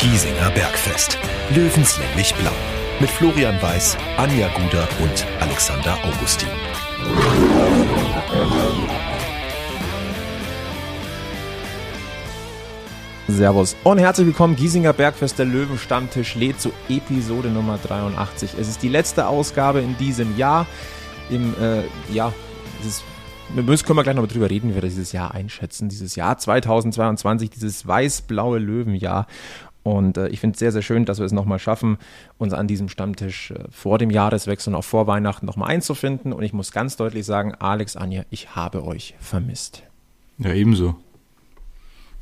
Giesinger Bergfest. Löwenslänglich blau. Mit Florian Weiß, Anja Guder und Alexander Augustin. Servus und herzlich willkommen. Giesinger Bergfest, der Löwenstammtisch lädt zu Episode Nummer 83. Es ist die letzte Ausgabe in diesem Jahr. Im, äh, ja, dieses, wir müssen, können wir gleich noch drüber reden, wie wir dieses Jahr einschätzen. Dieses Jahr 2022, dieses weiß-blaue Löwenjahr. Und äh, ich finde es sehr, sehr schön, dass wir es nochmal schaffen, uns an diesem Stammtisch äh, vor dem Jahreswechsel und auch vor Weihnachten nochmal einzufinden. Und ich muss ganz deutlich sagen, Alex, Anja, ich habe euch vermisst. Ja, ebenso.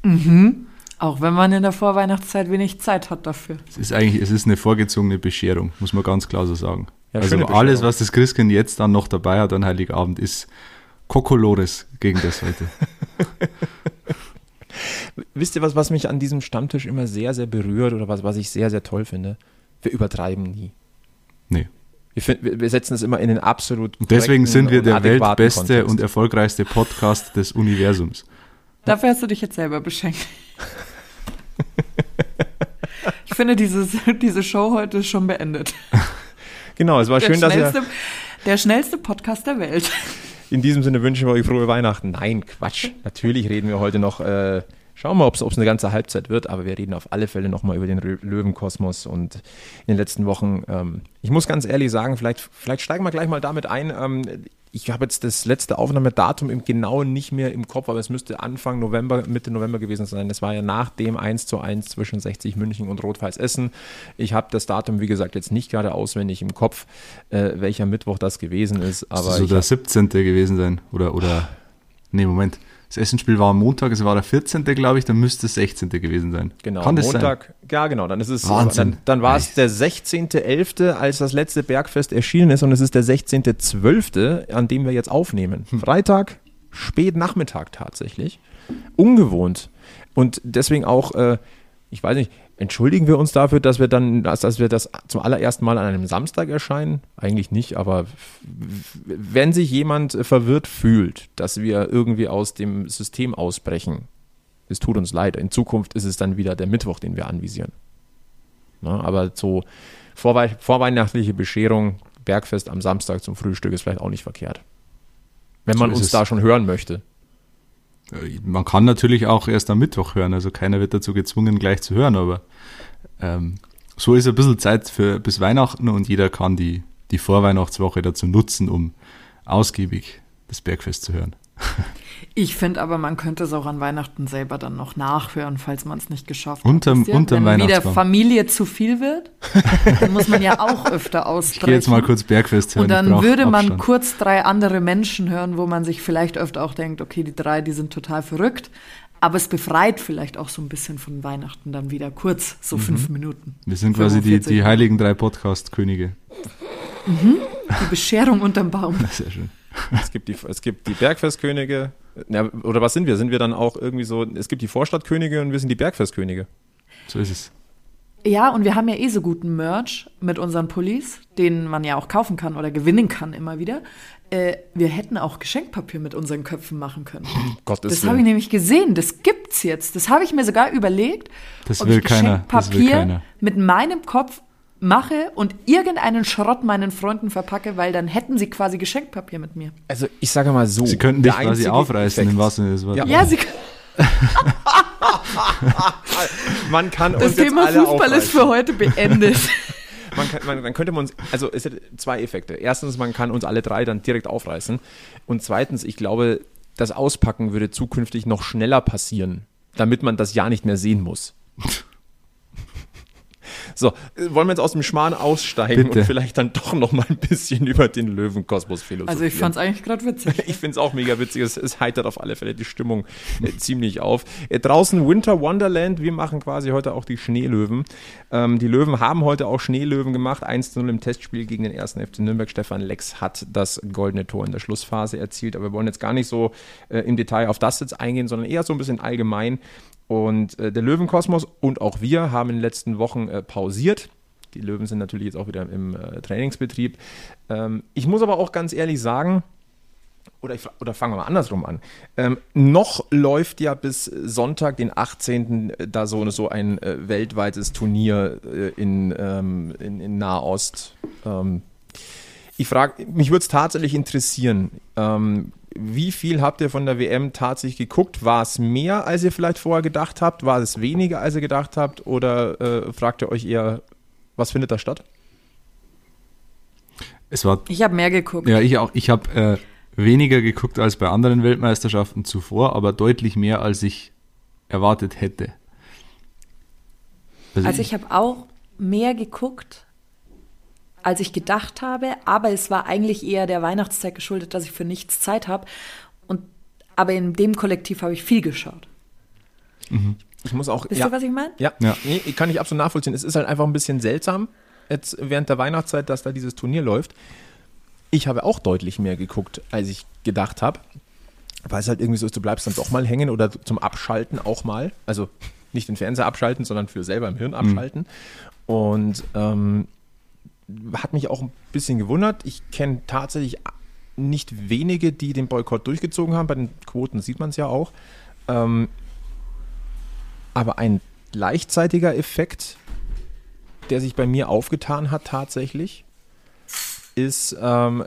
Mhm. Auch wenn man in der Vorweihnachtszeit wenig Zeit hat dafür. Es ist eigentlich, es ist eine vorgezogene Bescherung, muss man ganz klar so sagen. Ja, also alles, was das Christkind jetzt dann noch dabei hat an Heiligabend, ist Kokolores gegen das heute. Wisst ihr was, was mich an diesem Stammtisch immer sehr, sehr berührt oder was, was ich sehr, sehr toll finde? Wir übertreiben nie. Nee. Wir, fin- wir setzen es immer in den absolut Und deswegen sind wir der weltbeste Kontext. und erfolgreichste Podcast des Universums. Dafür hast du dich jetzt selber beschenkt. Ich finde, dieses, diese Show heute ist schon beendet. Genau, es war schön, der, dass ihr der schnellste Podcast der Welt. In diesem Sinne wünschen wir euch frohe Weihnachten. Nein, Quatsch. Natürlich reden wir heute noch, äh, schauen wir ob es eine ganze Halbzeit wird, aber wir reden auf alle Fälle nochmal über den Löwenkosmos und in den letzten Wochen, ähm, ich muss ganz ehrlich sagen, vielleicht, vielleicht steigen wir gleich mal damit ein. Ähm, ich habe jetzt das letzte Aufnahmedatum im Genauen nicht mehr im Kopf, aber es müsste Anfang November, Mitte November gewesen sein. Das war ja nach dem 1 zu 1 zwischen 60 München und Rot-Weiß Essen. Ich habe das Datum, wie gesagt, jetzt nicht gerade auswendig im Kopf, äh, welcher Mittwoch das gewesen ist. Aber so der hab- 17. gewesen sein. Oder, oder, nee, Moment. Das Essenspiel war am Montag, es war der 14. glaube ich, dann müsste es 16. gewesen sein. Genau, Kann Montag, ja genau, dann ist es, Wahnsinn. dann, dann war es der 16.11., als das letzte Bergfest erschienen ist und es ist der 16.12., an dem wir jetzt aufnehmen. Hm. Freitag, spät Nachmittag tatsächlich. Ungewohnt. Und deswegen auch, äh, ich weiß nicht, entschuldigen wir uns dafür, dass wir dann, dass, wir das zum allerersten Mal an einem Samstag erscheinen? Eigentlich nicht, aber wenn sich jemand verwirrt fühlt, dass wir irgendwie aus dem System ausbrechen, es tut uns leid. In Zukunft ist es dann wieder der Mittwoch, den wir anvisieren. Na, aber so vorwei vorweihnachtliche Bescherung, Bergfest am Samstag zum Frühstück ist vielleicht auch nicht verkehrt. Wenn man So uns es. da schon hören möchte. Äh, Man kann natürlich auch erst am Mittwoch hören, also keiner wird dazu gezwungen, gleich zu hören, aber ähm, so ist ein bisschen Zeit für bis Weihnachten und jeder kann die, die Vorweihnachtswoche dazu nutzen, um ausgiebig das Bergfest zu hören. Ich finde aber, man könnte es auch an Weihnachten selber dann noch nachhören, falls man es nicht geschafft Unterm- hat. Wisst ihr? unterm Wenn wieder. Familie zu viel wird, dann muss man ja auch öfter ausbrechen. Ich gehe jetzt mal kurz Bergfest hören. Und dann würde man Abstand. kurz drei andere Menschen hören, wo man sich vielleicht öfter auch denkt, okay, die drei, die sind total verrückt. Aber es befreit vielleicht auch so ein bisschen von Weihnachten dann wieder kurz, so Mhm. fünf Minuten. Wir sind quasi die, 45 die heiligen drei Podcast-Könige. Die Bescherung unterm Baum. Sehr schön. Es gibt die, es gibt die Bergfestkönige. Ja, oder was sind wir? Sind wir dann auch irgendwie so, es gibt die Vorstadtkönige und wir sind die Bergfestkönige. So ist es. Ja, und wir haben ja eh so guten Merch mit unseren Pullis, den man ja auch kaufen kann oder gewinnen kann immer wieder. Äh, wir hätten auch Geschenkpapier mit unseren Köpfen machen können. Gottes Das habe ich nämlich gesehen, das gibt's jetzt. Das habe ich mir sogar überlegt, Das ob will ich keiner, das will Geschenkpapier keiner. mit meinem Kopf mache und irgendeinen Schrott meinen Freunden verpacke, weil dann hätten sie quasi Geschenkpapier mit mir. Also ich sage mal so. Sie könnten dich quasi aufreißen, Effekt- im wahrsten Sinne des Wortes. Ja. Ja, sie, Man kann das uns jetzt Thema alle Fußball ist aufreißen. für heute beendet. Man kann, man, dann könnte man uns, also es hat zwei Effekte. Erstens, man kann uns alle drei dann direkt aufreißen. Und zweitens, ich glaube, das Auspacken würde zukünftig noch schneller passieren, damit man das ja nicht mehr sehen muss. So, äh, wollen wir jetzt aus dem Schmarrn aussteigen Bitte. und vielleicht dann doch noch mal ein bisschen über den Löwenkosmos philosophieren? Also ich fand es eigentlich gerade witzig. Ich finde es auch mega witzig. Es, es heitert auf alle Fälle die Stimmung äh, ziemlich auf. Äh, draußen Winter Wonderland. Wir machen quasi heute auch die Schneelöwen. Ähm, die Löwen haben heute auch Schneelöwen gemacht. 1-0 im Testspiel gegen den ersten FC Nürnberg. Stefan Lex hat das goldene Tor in der Schlussphase erzielt. Aber wir wollen jetzt gar nicht so äh, im Detail auf das jetzt eingehen, sondern eher so ein bisschen allgemein. Und äh, der Löwenkosmos und auch wir haben in den letzten Wochen äh, pausiert. Die Löwen sind natürlich jetzt auch wieder im äh, Trainingsbetrieb. Ähm, ich muss aber auch ganz ehrlich sagen, oder, ich, oder fangen wir mal andersrum an. Ähm, noch läuft ja bis Sonntag, den 18. äh, da so, so ein äh, weltweites Turnier äh, in, ähm, in, in Nahost. Ähm, ich frage, mich würde es tatsächlich interessieren, ähm, wie viel habt ihr von der WM tatsächlich geguckt? War es mehr, als ihr vielleicht vorher gedacht habt? War es weniger, als ihr gedacht habt? Oder äh, fragt ihr euch eher, was findet da statt? Es war, Ich habe mehr geguckt. ja, ich auch, ich habe äh, weniger geguckt als bei anderen Weltmeisterschaften zuvor, aber deutlich mehr, als ich erwartet hätte. Also ich habe auch mehr geguckt, als ich gedacht habe, aber es war eigentlich eher der Weihnachtszeit geschuldet, dass ich für nichts Zeit habe. Und aber in dem Kollektiv habe ich viel geschaut. Ich muss auch. Wisst ja, ihr, was ich meine? Ja, Ja. Nee, kann ich absolut nachvollziehen. Es ist halt einfach ein bisschen seltsam, jetzt während der Weihnachtszeit, dass da dieses Turnier läuft. Ich habe auch deutlich mehr geguckt, als ich gedacht habe. Weil es halt irgendwie so ist, du bleibst dann doch mal hängen oder zum Abschalten auch mal. Also nicht den Fernseher abschalten, sondern für selber im Hirn abschalten. Und ähm, hat mich auch ein bisschen gewundert. Ich kenne tatsächlich nicht wenige, die den Boykott durchgezogen haben. Bei den Quoten sieht man es ja auch. Ähm, aber ein gleichzeitiger Effekt, der sich bei mir aufgetan hat tatsächlich, ist, ähm,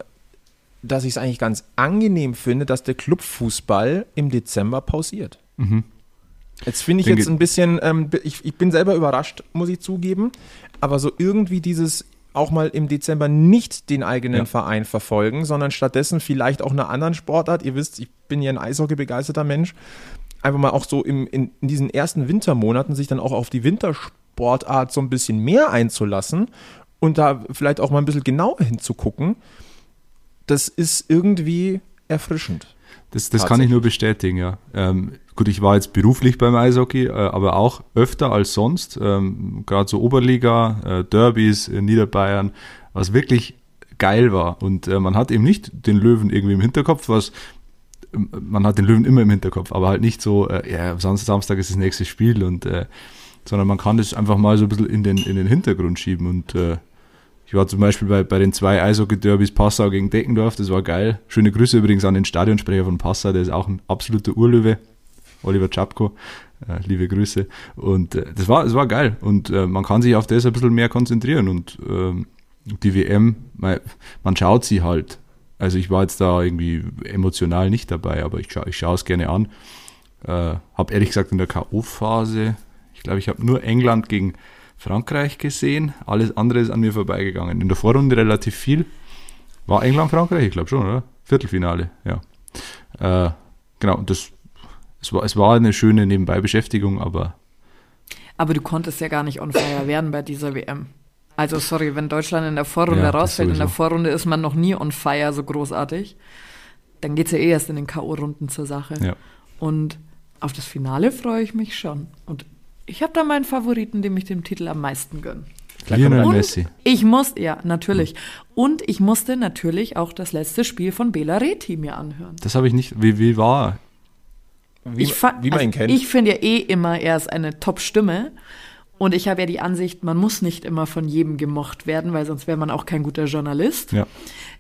dass ich es eigentlich ganz angenehm finde, dass der Clubfußball im Dezember pausiert. Jetzt finde ich Denke- jetzt ein bisschen, ähm, ich, ich bin selber überrascht, muss ich zugeben, aber so irgendwie dieses auch mal im Dezember nicht den eigenen Ja. Verein verfolgen, sondern stattdessen vielleicht auch einer anderen Sportart. Ihr wisst, ich bin ja ein Eishockey begeisterter Mensch. Einfach mal auch so im, in, in diesen ersten Wintermonaten sich dann auch auf die Wintersportart so ein bisschen mehr einzulassen und da vielleicht auch mal ein bisschen genauer hinzugucken. Das ist irgendwie erfrischend. Das, das kann ich nur bestätigen, ja. Ähm, gut, ich war jetzt beruflich beim Eishockey, äh, aber auch öfter als sonst. Ähm, Gerade so Oberliga, äh, Derbys in Niederbayern, was wirklich geil war. Und äh, man hat eben nicht den Löwen irgendwie im Hinterkopf, was ähm, man hat den Löwen immer im Hinterkopf, aber halt nicht so, äh, ja, Samstag, Samstag ist das nächste Spiel und äh, sondern man kann das einfach mal so ein bisschen in den, in den Hintergrund schieben und äh, ich war zum Beispiel bei, bei den zwei Eishockey-Derbys Passau gegen Deckendorf, das war geil. Schöne Grüße übrigens an den Stadionsprecher von Passau, der ist auch ein absoluter Urlöwe, Oliver Czapko. Äh, liebe Grüße. Und äh, das war, das war geil. Und äh, man kann sich auf das ein bisschen mehr konzentrieren. Und ähm, die WM, man, schaut sie halt. Also ich war jetzt da irgendwie emotional nicht dabei, aber ich, scha ich schaue es gerne an. Äh, habe ehrlich gesagt in der K.O.-Phase, ich glaube, ich habe nur England gegen Frankreich gesehen. Alles andere ist an mir vorbeigegangen. In der Vorrunde relativ viel. War England Frankreich? Ich glaube schon, oder? Viertelfinale, ja. Äh, genau, das es war, es war eine schöne Nebenbeibeschäftigung, aber Aber du konntest ja gar nicht on fire werden bei dieser WM. Also sorry, wenn Deutschland in der Vorrunde Ja, rausfällt, in der. Vorrunde ist man noch nie on fire so großartig. Dann geht es ja eh erst in den K.O.-Runden zur Sache. ja. Und auf das Finale freue ich mich schon. Und ich habe da meinen Favoriten, dem ich den Titel am meisten gönne. Lionel Messi. ich muss, ja, natürlich. Und ich musste natürlich auch das letzte Spiel von Bela Reti mir anhören. Das habe ich nicht. Wie, wie war? Wie, ich wie man ihn also kennt. Ich finde ja eh immer, er ist eine Top-Stimme. Und ich habe ja die Ansicht, man muss nicht immer von jedem gemocht werden, weil sonst wäre man auch kein guter Journalist. Ja,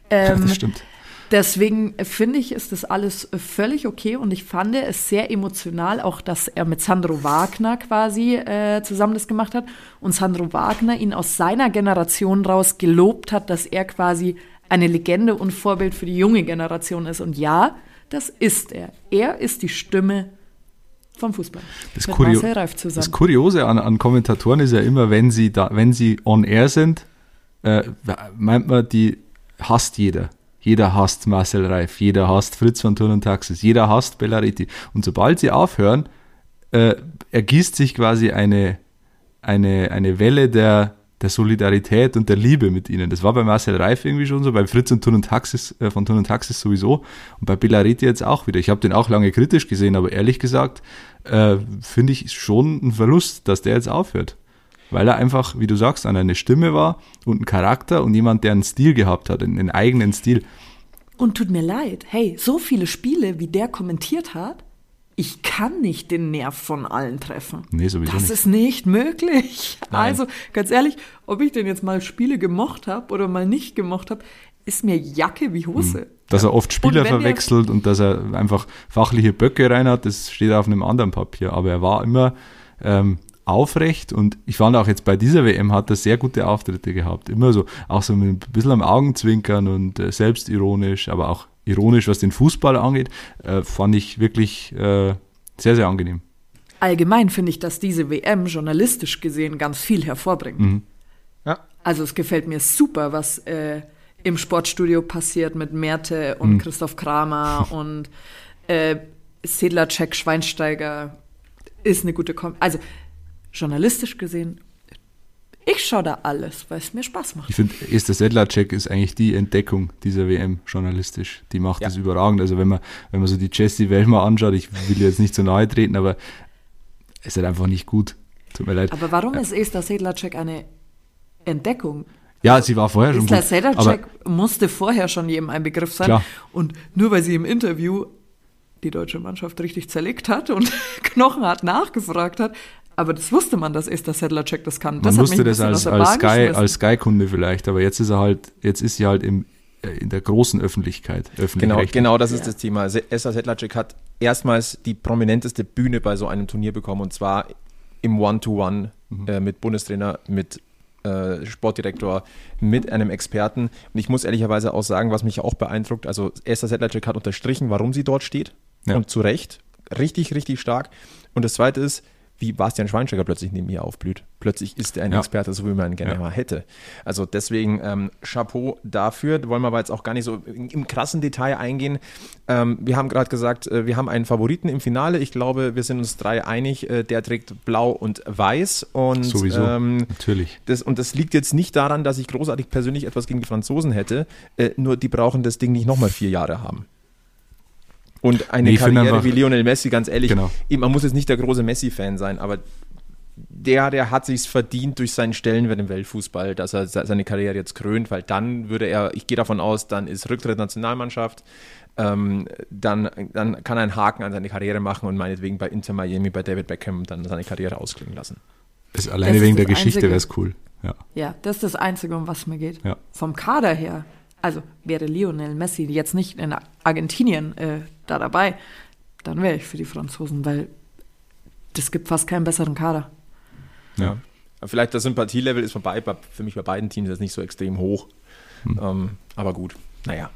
Ähm, das stimmt. Deswegen finde ich, ist das alles völlig okay und ich fand es sehr emotional, auch dass er mit Sandro Wagner quasi äh, zusammen das gemacht hat und Sandro Wagner ihn aus seiner Generation raus gelobt hat, dass er quasi eine Legende und Vorbild für die junge Generation ist. Und ja, das ist er. Er ist die Stimme vom Fußball. Das, Kurio das. Kuriose an, an Kommentatoren ist ja immer, wenn sie da, wenn sie on air sind, äh, meint man, die hasst jeder. Jeder hasst Marcel Reif, jeder hasst Fritz von Turn und Taxis, jeder hasst Bellaretti. Und sobald sie aufhören, äh, ergießt sich quasi eine, eine, eine Welle der, der Solidarität und der Liebe mit ihnen. Das war bei Marcel Reif irgendwie schon so, bei Fritz und Turn und Taxis, äh, von Turn und Taxis sowieso und bei Bellaretti jetzt auch wieder. Ich habe den auch lange kritisch gesehen, aber ehrlich gesagt äh, finde ich schon ein Verlust, dass der jetzt aufhört. Weil er einfach, wie du sagst, an eine Stimme war und ein Charakter und jemand, der einen Stil gehabt hat, einen eigenen Stil. Und tut mir leid, hey, so viele Spiele, wie der kommentiert hat, ich kann nicht den Nerv von allen treffen. Nee, sowieso das nicht. ist nicht möglich. Nein. Also, ganz ehrlich, ob ich denn jetzt mal Spiele gemocht habe oder mal nicht gemocht habe, ist mir Jacke wie Hose. Dass er oft Spieler Und verwechselt und dass er einfach fachliche Böcke rein hat, das steht auf einem anderen Papier. Aber er war immer ähm, aufrecht und ich fand auch jetzt bei dieser WM hat er sehr gute Auftritte gehabt. Immer so, auch so mit ein bisschen am Augenzwinkern und äh, selbstironisch, aber auch ironisch, was den Fußball angeht, äh, fand ich wirklich äh, sehr, sehr angenehm. Allgemein finde ich, dass diese WM journalistisch gesehen ganz viel hervorbringt. Mhm. Ja. Also es gefällt mir super, was äh, im Sportstudio passiert mit Merte und Christoph Kramer und äh, Sedlacek, Schweinsteiger ist eine gute Kom Also journalistisch gesehen, ich schaue da alles, weil es mir Spaß macht. Ich finde, Esther Sedlacek ist eigentlich die Entdeckung dieser WM journalistisch. Die macht Ja. das überragend. Also wenn man, wenn man so die Jessie Wellmer anschaut, ich will ihr jetzt nicht zu nahe treten, aber es ist halt einfach nicht gut. Tut mir leid. Aber warum ist Esther Sedlacek eine Entdeckung? Ja, sie war vorher schon Esther gut. Aber Sedlacek musste vorher schon jedem ein Begriff sein. Klar. Und nur weil sie im Interview die deutsche Mannschaft richtig zerlegt hat und knochenhart nachgefragt hat, aber das wusste man, dass Esther Sedlacek das kann. man das hat wusste das als, als Bahn Sky, Sky-Kunde vielleicht, aber jetzt ist er halt, jetzt ist sie halt im, äh, in der großen Öffentlichkeit. Genau, öffentlich-rechtlich. genau das ist Ja. das Thema. Se- Esther Sedlacek hat erstmals die prominenteste Bühne bei so einem Turnier bekommen und zwar im One-to-One äh, mit Bundestrainer, mit äh, Sportdirektor, mit einem Experten. Und ich muss ehrlicherweise auch sagen, was mich auch beeindruckt, also Esther Sedlacek hat unterstrichen, warum sie dort steht Ja. und zu Recht. Richtig, richtig stark. Und das Zweite ist, wie Bastian Schweinsteiger plötzlich neben ihr aufblüht. Plötzlich ist er ein Ja. Experte, so wie man ihn gerne Ja. mal hätte. Also deswegen ähm, Chapeau dafür. Wollen wir aber jetzt auch gar nicht so im, im krassen Detail eingehen. Ähm, wir haben gerade gesagt, äh, wir haben einen Favoriten im Finale. Ich glaube, wir sind uns drei einig. Äh, der trägt blau und weiß. Und, Sowieso, Ähm, natürlich. das, und das liegt jetzt nicht daran, dass ich großartig persönlich etwas gegen die Franzosen hätte. Äh, nur die brauchen das Ding nicht nochmal vier Jahre haben. Und eine Nee, Karriere einfach- wie Lionel Messi, ganz ehrlich, Genau. man muss jetzt nicht der große Messi-Fan sein, aber der, der hat sich's verdient durch seinen Stellenwert im Weltfußball, dass er se- seine Karriere jetzt krönt, weil dann würde er, ich gehe davon aus, dann ist Rücktritt Nationalmannschaft, ähm, dann, dann kann er einen Haken an seine Karriere machen und meinetwegen bei Inter Miami, bei David Beckham dann seine Karriere ausklingen lassen. Ist alleine ist wegen der das Geschichte wäre es cool. Ja. Ja, das ist das Einzige, um was es mir geht. Ja. Vom Kader her, also wäre Lionel Messi jetzt nicht in Argentinien äh, da dabei, dann wäre ich für die Franzosen, weil das gibt fast keinen besseren Kader. Ja. Vielleicht das Sympathielevel ist vorbei, bei, für mich bei beiden Teams jetzt nicht so extrem hoch. Ähm, aber gut, naja.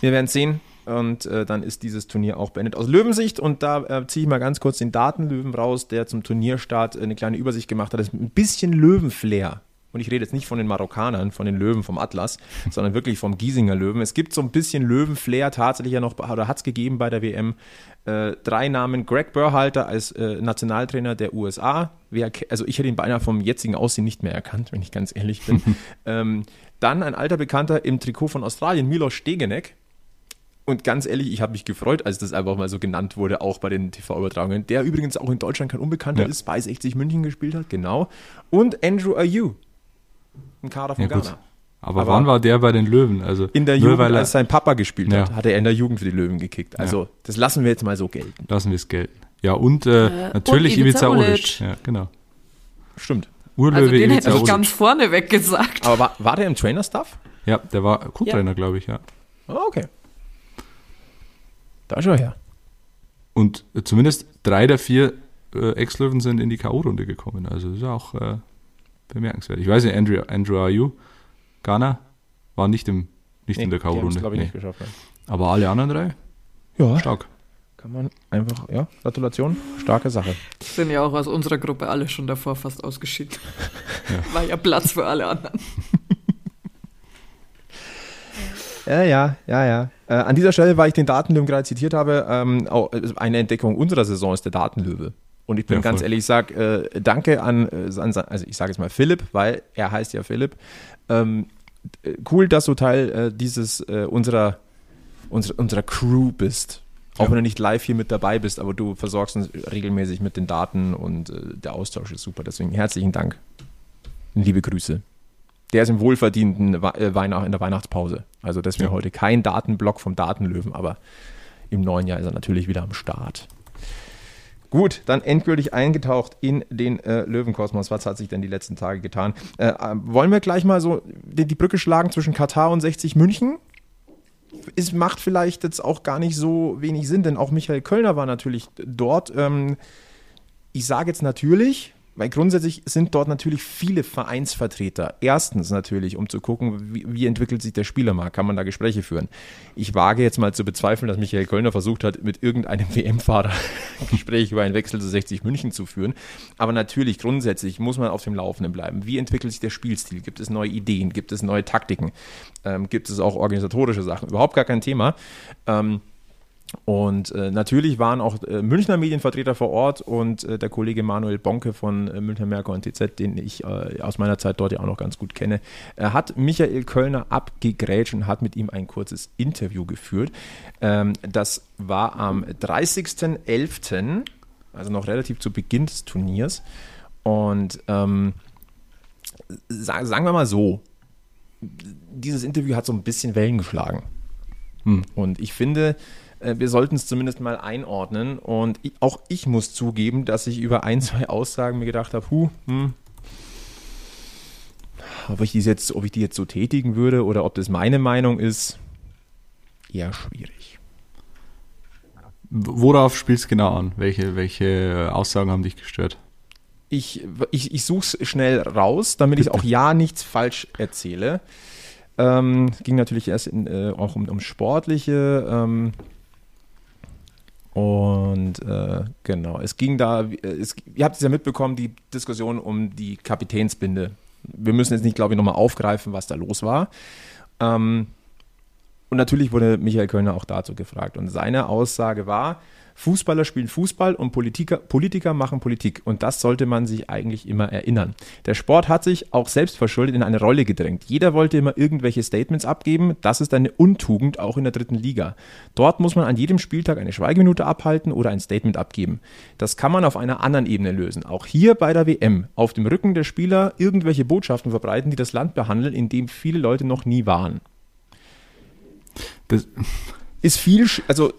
Wir werden sehen. Und äh, dann ist dieses Turnier auch beendet. Aus Löwensicht, und da äh, ziehe ich mal ganz kurz den Datenlöwen raus, der zum Turnierstart eine kleine Übersicht gemacht hat. Das ist ein bisschen Löwenflair. Und ich rede jetzt nicht von den Marokkanern, von den Löwen vom Atlas, sondern wirklich vom Giesinger Löwen. Es gibt so ein bisschen Löwenflair tatsächlich ja noch, oder hat es gegeben bei der WM. Äh, drei Namen: Greg Burhalter als äh, Nationaltrainer der USA. Wer, also ich hätte ihn beinahe vom jetzigen Aussehen nicht mehr erkannt, wenn ich ganz ehrlich bin. ähm, dann ein alter Bekannter im Trikot von Australien, Milos Stegenek. Und ganz ehrlich, ich habe mich gefreut, als das einfach mal so genannt wurde, auch bei den TV-Übertragungen. Der übrigens auch in Deutschland kein Unbekannter Ja. ist, bei 60 München gespielt hat, genau. Und Andrew Ayew im Kader von Ja, gut. Ghana. Aber, Aber- wann war der bei den Löwen? Also In der Jugend, weil er, als sein Papa gespielt hat, Ja. hat er in der Jugend für die Löwen gekickt. Also das lassen wir jetzt mal so gelten. lassen wir es gelten. Ja, und äh, Äh, natürlich und Olic. Olic. Ja, genau. Stimmt. Urlöwe Also den hätte Ivica ich Olic. ganz vorneweg gesagt. Aber war, war der im Trainer-Staff? Ja, der war Co-Trainer, glaube ich, ja. Ah, okay. Da schon her. Und äh, zumindest drei der vier äh, Ex-Löwen sind in die K.O.-Runde gekommen. Also das ist auch äh, bemerkenswert. Ich weiß nicht, Andrew, Andrew Ayew, Ghana, war nicht, im, nicht in der die K.O.-Runde. glaube ich, Nee. nicht geschafft. nein. Aber alle anderen drei, Ja, stark. kann man einfach, ja, Gratulation, starke Sache. Sind ja auch aus unserer Gruppe alle schon davor fast ausgeschieden. War ja Platz für alle anderen. Ja, ja, ja, ja. Äh, an dieser Stelle, weil ich den Datenlöwen gerade zitiert habe, ähm, auch, äh, eine Entdeckung unserer Saison ist der Datenlöwe. Und ich bin Ja, ganz ehrlich, ich sage äh, danke an, äh, an, also ich sage jetzt mal Philipp, weil er heißt ja Philipp. Ähm, äh, cool, dass du Teil äh, dieses äh, unserer, unserer, unserer Crew bist. Auch Ja. wenn du nicht live hier mit dabei bist, aber du versorgst uns regelmäßig mit den Daten und äh, der Austausch ist super. Deswegen herzlichen Dank. Liebe Grüße. Der ist im wohlverdienten Weihnacht, in der Weihnachtspause. Also deswegen Ja. heute kein Datenblock vom Datenlöwen, aber im neuen Jahr ist er natürlich wieder am Start. Gut, dann endgültig eingetaucht in den äh, Löwenkosmos. Was hat sich denn die letzten Tage getan? Äh, äh, wollen wir gleich mal so die, die Brücke schlagen zwischen Katar und 60 München? es macht vielleicht jetzt auch gar nicht so wenig Sinn, denn auch Michael Kölner war natürlich dort. Ähm, ich sage jetzt natürlich, weil grundsätzlich sind dort natürlich viele Vereinsvertreter. Erstens natürlich, um zu gucken, wie, wie, entwickelt sich der Spielermarkt, kann man da Gespräche führen. Ich wage jetzt mal zu bezweifeln, dass Michael Kölner versucht hat, mit irgendeinem WM-Fahrer Gespräche über einen Wechsel zu 60 München zu führen. Aber natürlich, grundsätzlich muss man auf dem Laufenden bleiben. Wie entwickelt sich der Spielstil? Gibt es neue Ideen? Gibt es neue Taktiken? Ähm, gibt es auch organisatorische Sachen? Überhaupt gar kein Thema. Ähm, und äh, natürlich waren auch äh, Münchner Medienvertreter vor Ort und äh, der Kollege Manuel Bonke von äh, Münchner Merkur und TZ, den ich äh, aus meiner Zeit dort ja auch noch ganz gut kenne, hat Michael Kölner abgegrätscht und hat mit ihm ein kurzes Interview geführt. Ähm, das war am 30.11., also noch relativ zu Beginn des Turniers. Und ähm, sagen wir mal so, dieses Interview hat so ein bisschen Wellen geschlagen. Hm. Und ich finde, wir sollten es zumindest mal einordnen. Und ich, auch ich muss zugeben, dass ich über ein, zwei Aussagen mir gedacht habe, huh, hm, ob ich, die jetzt, ob ich die jetzt so tätigen würde oder ob das meine Meinung ist, eher schwierig. Worauf spielst du genau an? Welche, welche Aussagen haben dich gestört? Ich, ich, ich suche es schnell raus, damit ich auch ja nichts falsch erzähle. Ähm, ging natürlich erst in, äh, auch um, um Sportliche. Ähm, und äh, genau, es ging da, es, ihr habt es ja mitbekommen, die Diskussion um die Kapitänsbinde. Wir müssen jetzt nicht, glaube ich, nochmal aufgreifen, was da los war. Ähm, und natürlich wurde Michael Kölner auch dazu gefragt. Und seine Aussage war, Fußballer spielen Fußball und Politiker, Politiker machen Politik. Und das sollte man sich eigentlich immer erinnern. Der Sport hat sich auch selbst verschuldet in eine Rolle gedrängt. Jeder wollte immer irgendwelche Statements abgeben. Das ist eine Untugend auch in der dritten Liga. Dort muss man an jedem Spieltag eine Schweigeminute abhalten oder ein Statement abgeben. Das kann man auf einer anderen Ebene lösen. Auch hier bei der WM. Auf dem Rücken der Spieler irgendwelche Botschaften verbreiten, die das Land behandeln, in dem viele Leute noch nie waren. Das ist viel, also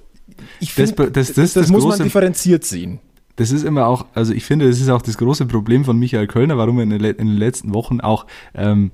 ich finde, das, das, das, das, muss große, man differenziert sehen. Das ist immer auch, also ich finde, das ist auch das große Problem von Michael Kölner, warum er in, den letzten Wochen auch ähm,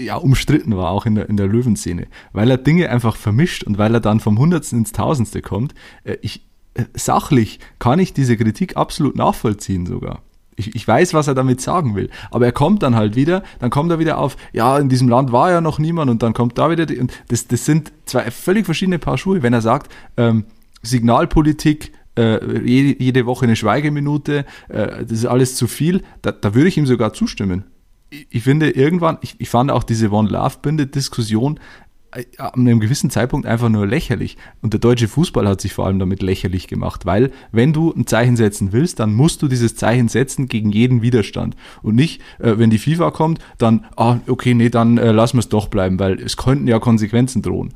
ja, umstritten war, auch in der, in der Löwenszene. Weil er Dinge einfach vermischt und weil er dann vom Hundertsten ins Tausendste kommt. Äh, ich, äh, sachlich kann ich diese Kritik absolut nachvollziehen sogar. Ich, ich weiß, was er damit sagen will. Aber er kommt dann halt wieder, dann kommt er wieder auf, ja, in diesem Land war ja noch niemand und dann kommt da wieder, die, und das, das sind zwei völlig verschiedene Paar Schuhe. Wenn er sagt, ähm, Signalpolitik, äh, jede, jede, Woche eine Schweigeminute, äh, das ist alles zu viel, da, da würde ich ihm sogar zustimmen. Ich, ich finde irgendwann, ich, ich, fand auch diese One-Love-Binde-Diskussion äh, an einem gewissen Zeitpunkt einfach nur lächerlich. Und der deutsche Fußball hat sich vor allem damit lächerlich gemacht, weil wenn du ein Zeichen setzen willst, dann musst du dieses Zeichen setzen gegen jeden Widerstand. Und nicht, äh, wenn die FIFA kommt, dann, ah, okay, nee, dann äh, lassen wir es doch bleiben, weil es könnten ja Konsequenzen drohen.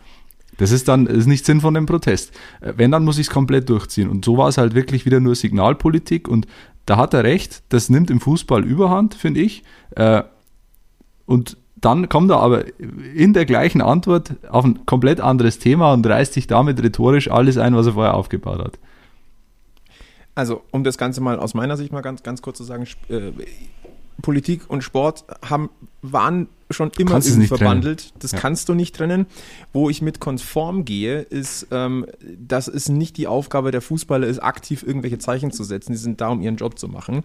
Das ist dann ist nicht Sinn von dem Protest. Äh, wenn, dann muss ich es komplett durchziehen. Und so war es halt wirklich wieder nur Signalpolitik und da hat er recht, das nimmt im Fußball überhand, finde ich. Äh, und dann kommt er aber in der gleichen Antwort auf ein komplett anderes Thema und reißt sich damit rhetorisch alles ein, was er vorher aufgebaut hat. Also, um das Ganze mal aus meiner Sicht mal ganz, ganz kurz zu sagen, äh, Politik und Sport haben, waren schon immer irgendwie verbandelt. Trennen. Das ja. kannst du nicht trennen. Wo ich mit konform gehe, ist, ähm, dass es nicht die Aufgabe der Fußballer ist, aktiv irgendwelche Zeichen zu setzen. Die sind da, um ihren Job zu machen.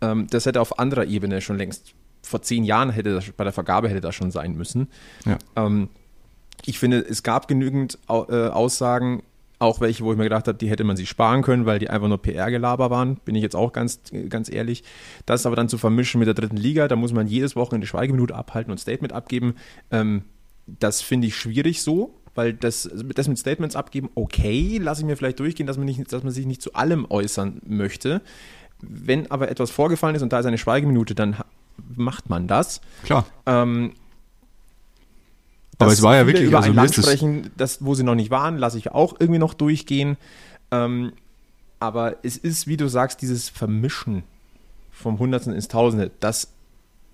Ähm, das hätte auf anderer Ebene schon längst, vor zehn Jahren hätte das, bei der Vergabe hätte das schon sein müssen. Ja. Ähm, ich finde, es gab genügend äh, Aussagen, auch welche, wo ich mir gedacht habe, die hätte man sich sparen können, weil die einfach nur PR-Gelaber waren, bin ich jetzt auch ganz, ganz ehrlich. Das aber dann zu vermischen mit der dritten Liga, da muss man jedes Wochenende Schweigeminute abhalten und Statement abgeben. Ähm, das finde ich schwierig so, weil das, das mit Statements abgeben, okay, lasse ich mir vielleicht durchgehen, dass man, nicht, dass man sich nicht zu allem äußern möchte. Wenn aber etwas vorgefallen ist und da ist eine Schweigeminute, dann macht man das. Klar. Ähm, aber es war ja wirklich über also ein Land sprechen, das, wo sie noch nicht waren, lasse ich auch irgendwie noch durchgehen. Ähm, aber es ist, wie du sagst, dieses Vermischen vom Hundertsten ins Tausende, das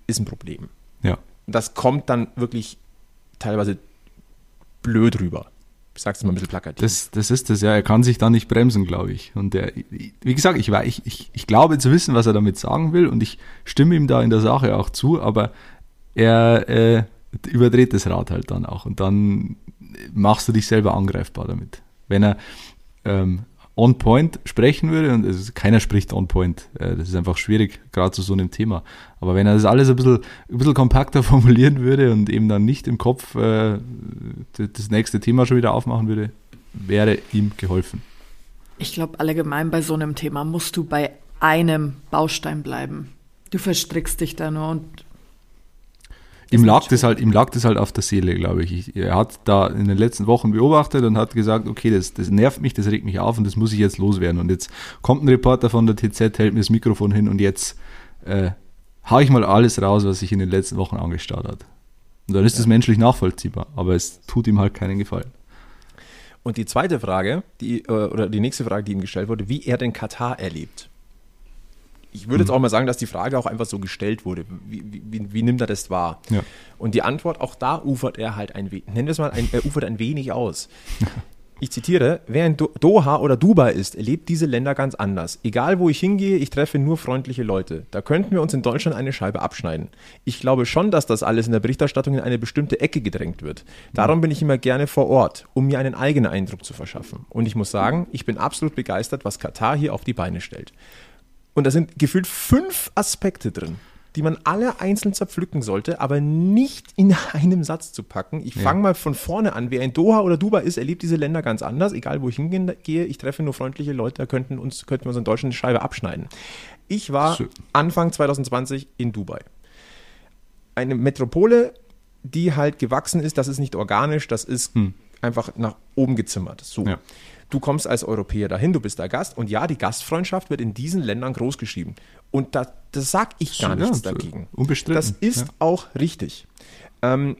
ist ein Problem. Ja. Das kommt dann wirklich teilweise blöd rüber. Ich sag's mal ein bisschen plakativ. Das, das ist das, ja. Er kann sich da nicht bremsen, glaube ich. Und der, wie gesagt, ich, ich, ich, ich glaube zu wissen, was er damit sagen will und ich stimme ihm da in der Sache auch zu, aber er, äh, überdreht das Rad halt dann auch. Und dann machst du dich selber angreifbar damit. Wenn er ähm, on point sprechen würde, und also keiner spricht on point, äh, das ist einfach schwierig, gerade zu so einem Thema. Aber wenn er das alles ein bisschen, ein bisschen kompakter formulieren würde und eben dann nicht im Kopf äh, das nächste Thema schon wieder aufmachen würde, wäre ihm geholfen. Ich glaube, allgemein bei so einem Thema musst du bei einem Baustein bleiben. Du verstrickst dich da nur und ihm lag, das halt, ihm lag das halt auf der Seele, glaube ich. Er hat da in den letzten Wochen beobachtet und hat gesagt, okay, das, das nervt mich, das regt mich auf und das muss ich jetzt loswerden. Und jetzt kommt ein Reporter von der TZ, hält mir das Mikrofon hin und jetzt äh, hau ich mal alles raus, was sich in den letzten Wochen angestarrt hat. Und dann ist ja. das menschlich nachvollziehbar, aber es tut ihm halt keinen Gefallen. Und die zweite Frage, die, äh, oder die nächste Frage, die ihm gestellt wurde, wie er den Katar erlebt ich würde jetzt mhm. auch mal sagen, dass die Frage auch einfach so gestellt wurde. Wie, wie, wie nimmt er das wahr? Ja. Und die Antwort, auch da ufert er halt ein wenig, nennen wir es mal, ein, er ufert ein wenig aus. Ich zitiere, wer in Doha oder Dubai ist, erlebt diese Länder ganz anders. Egal wo ich hingehe, ich treffe nur freundliche Leute. Da könnten wir uns in Deutschland eine Scheibe abschneiden. Ich glaube schon, dass das alles in der Berichterstattung in eine bestimmte Ecke gedrängt wird. Darum bin ich immer gerne vor Ort, um mir einen eigenen Eindruck zu verschaffen. Und ich muss sagen, ich bin absolut begeistert, was Katar hier auf die Beine stellt. Und da sind gefühlt fünf Aspekte drin, die man alle einzeln zerpflücken sollte, aber nicht in einem Satz zu packen. Ich fange ja. mal von vorne an. Wer in Doha oder Dubai ist, erlebt diese Länder ganz anders. Egal, wo ich hingehe, ich treffe nur freundliche Leute, da könnten, uns, könnten wir uns in Deutschland eine Scheibe abschneiden. Ich war Anfang 2020 in Dubai. Eine Metropole, die halt gewachsen ist, das ist nicht organisch, das ist hm. einfach nach oben gezimmert. So. Ja. Du kommst als Europäer dahin, du bist der Gast und ja, die Gastfreundschaft wird in diesen Ländern großgeschrieben. Und da, das sage ich gar nichts dagegen. Unbestritten. Das ist ja. auch richtig. Ähm,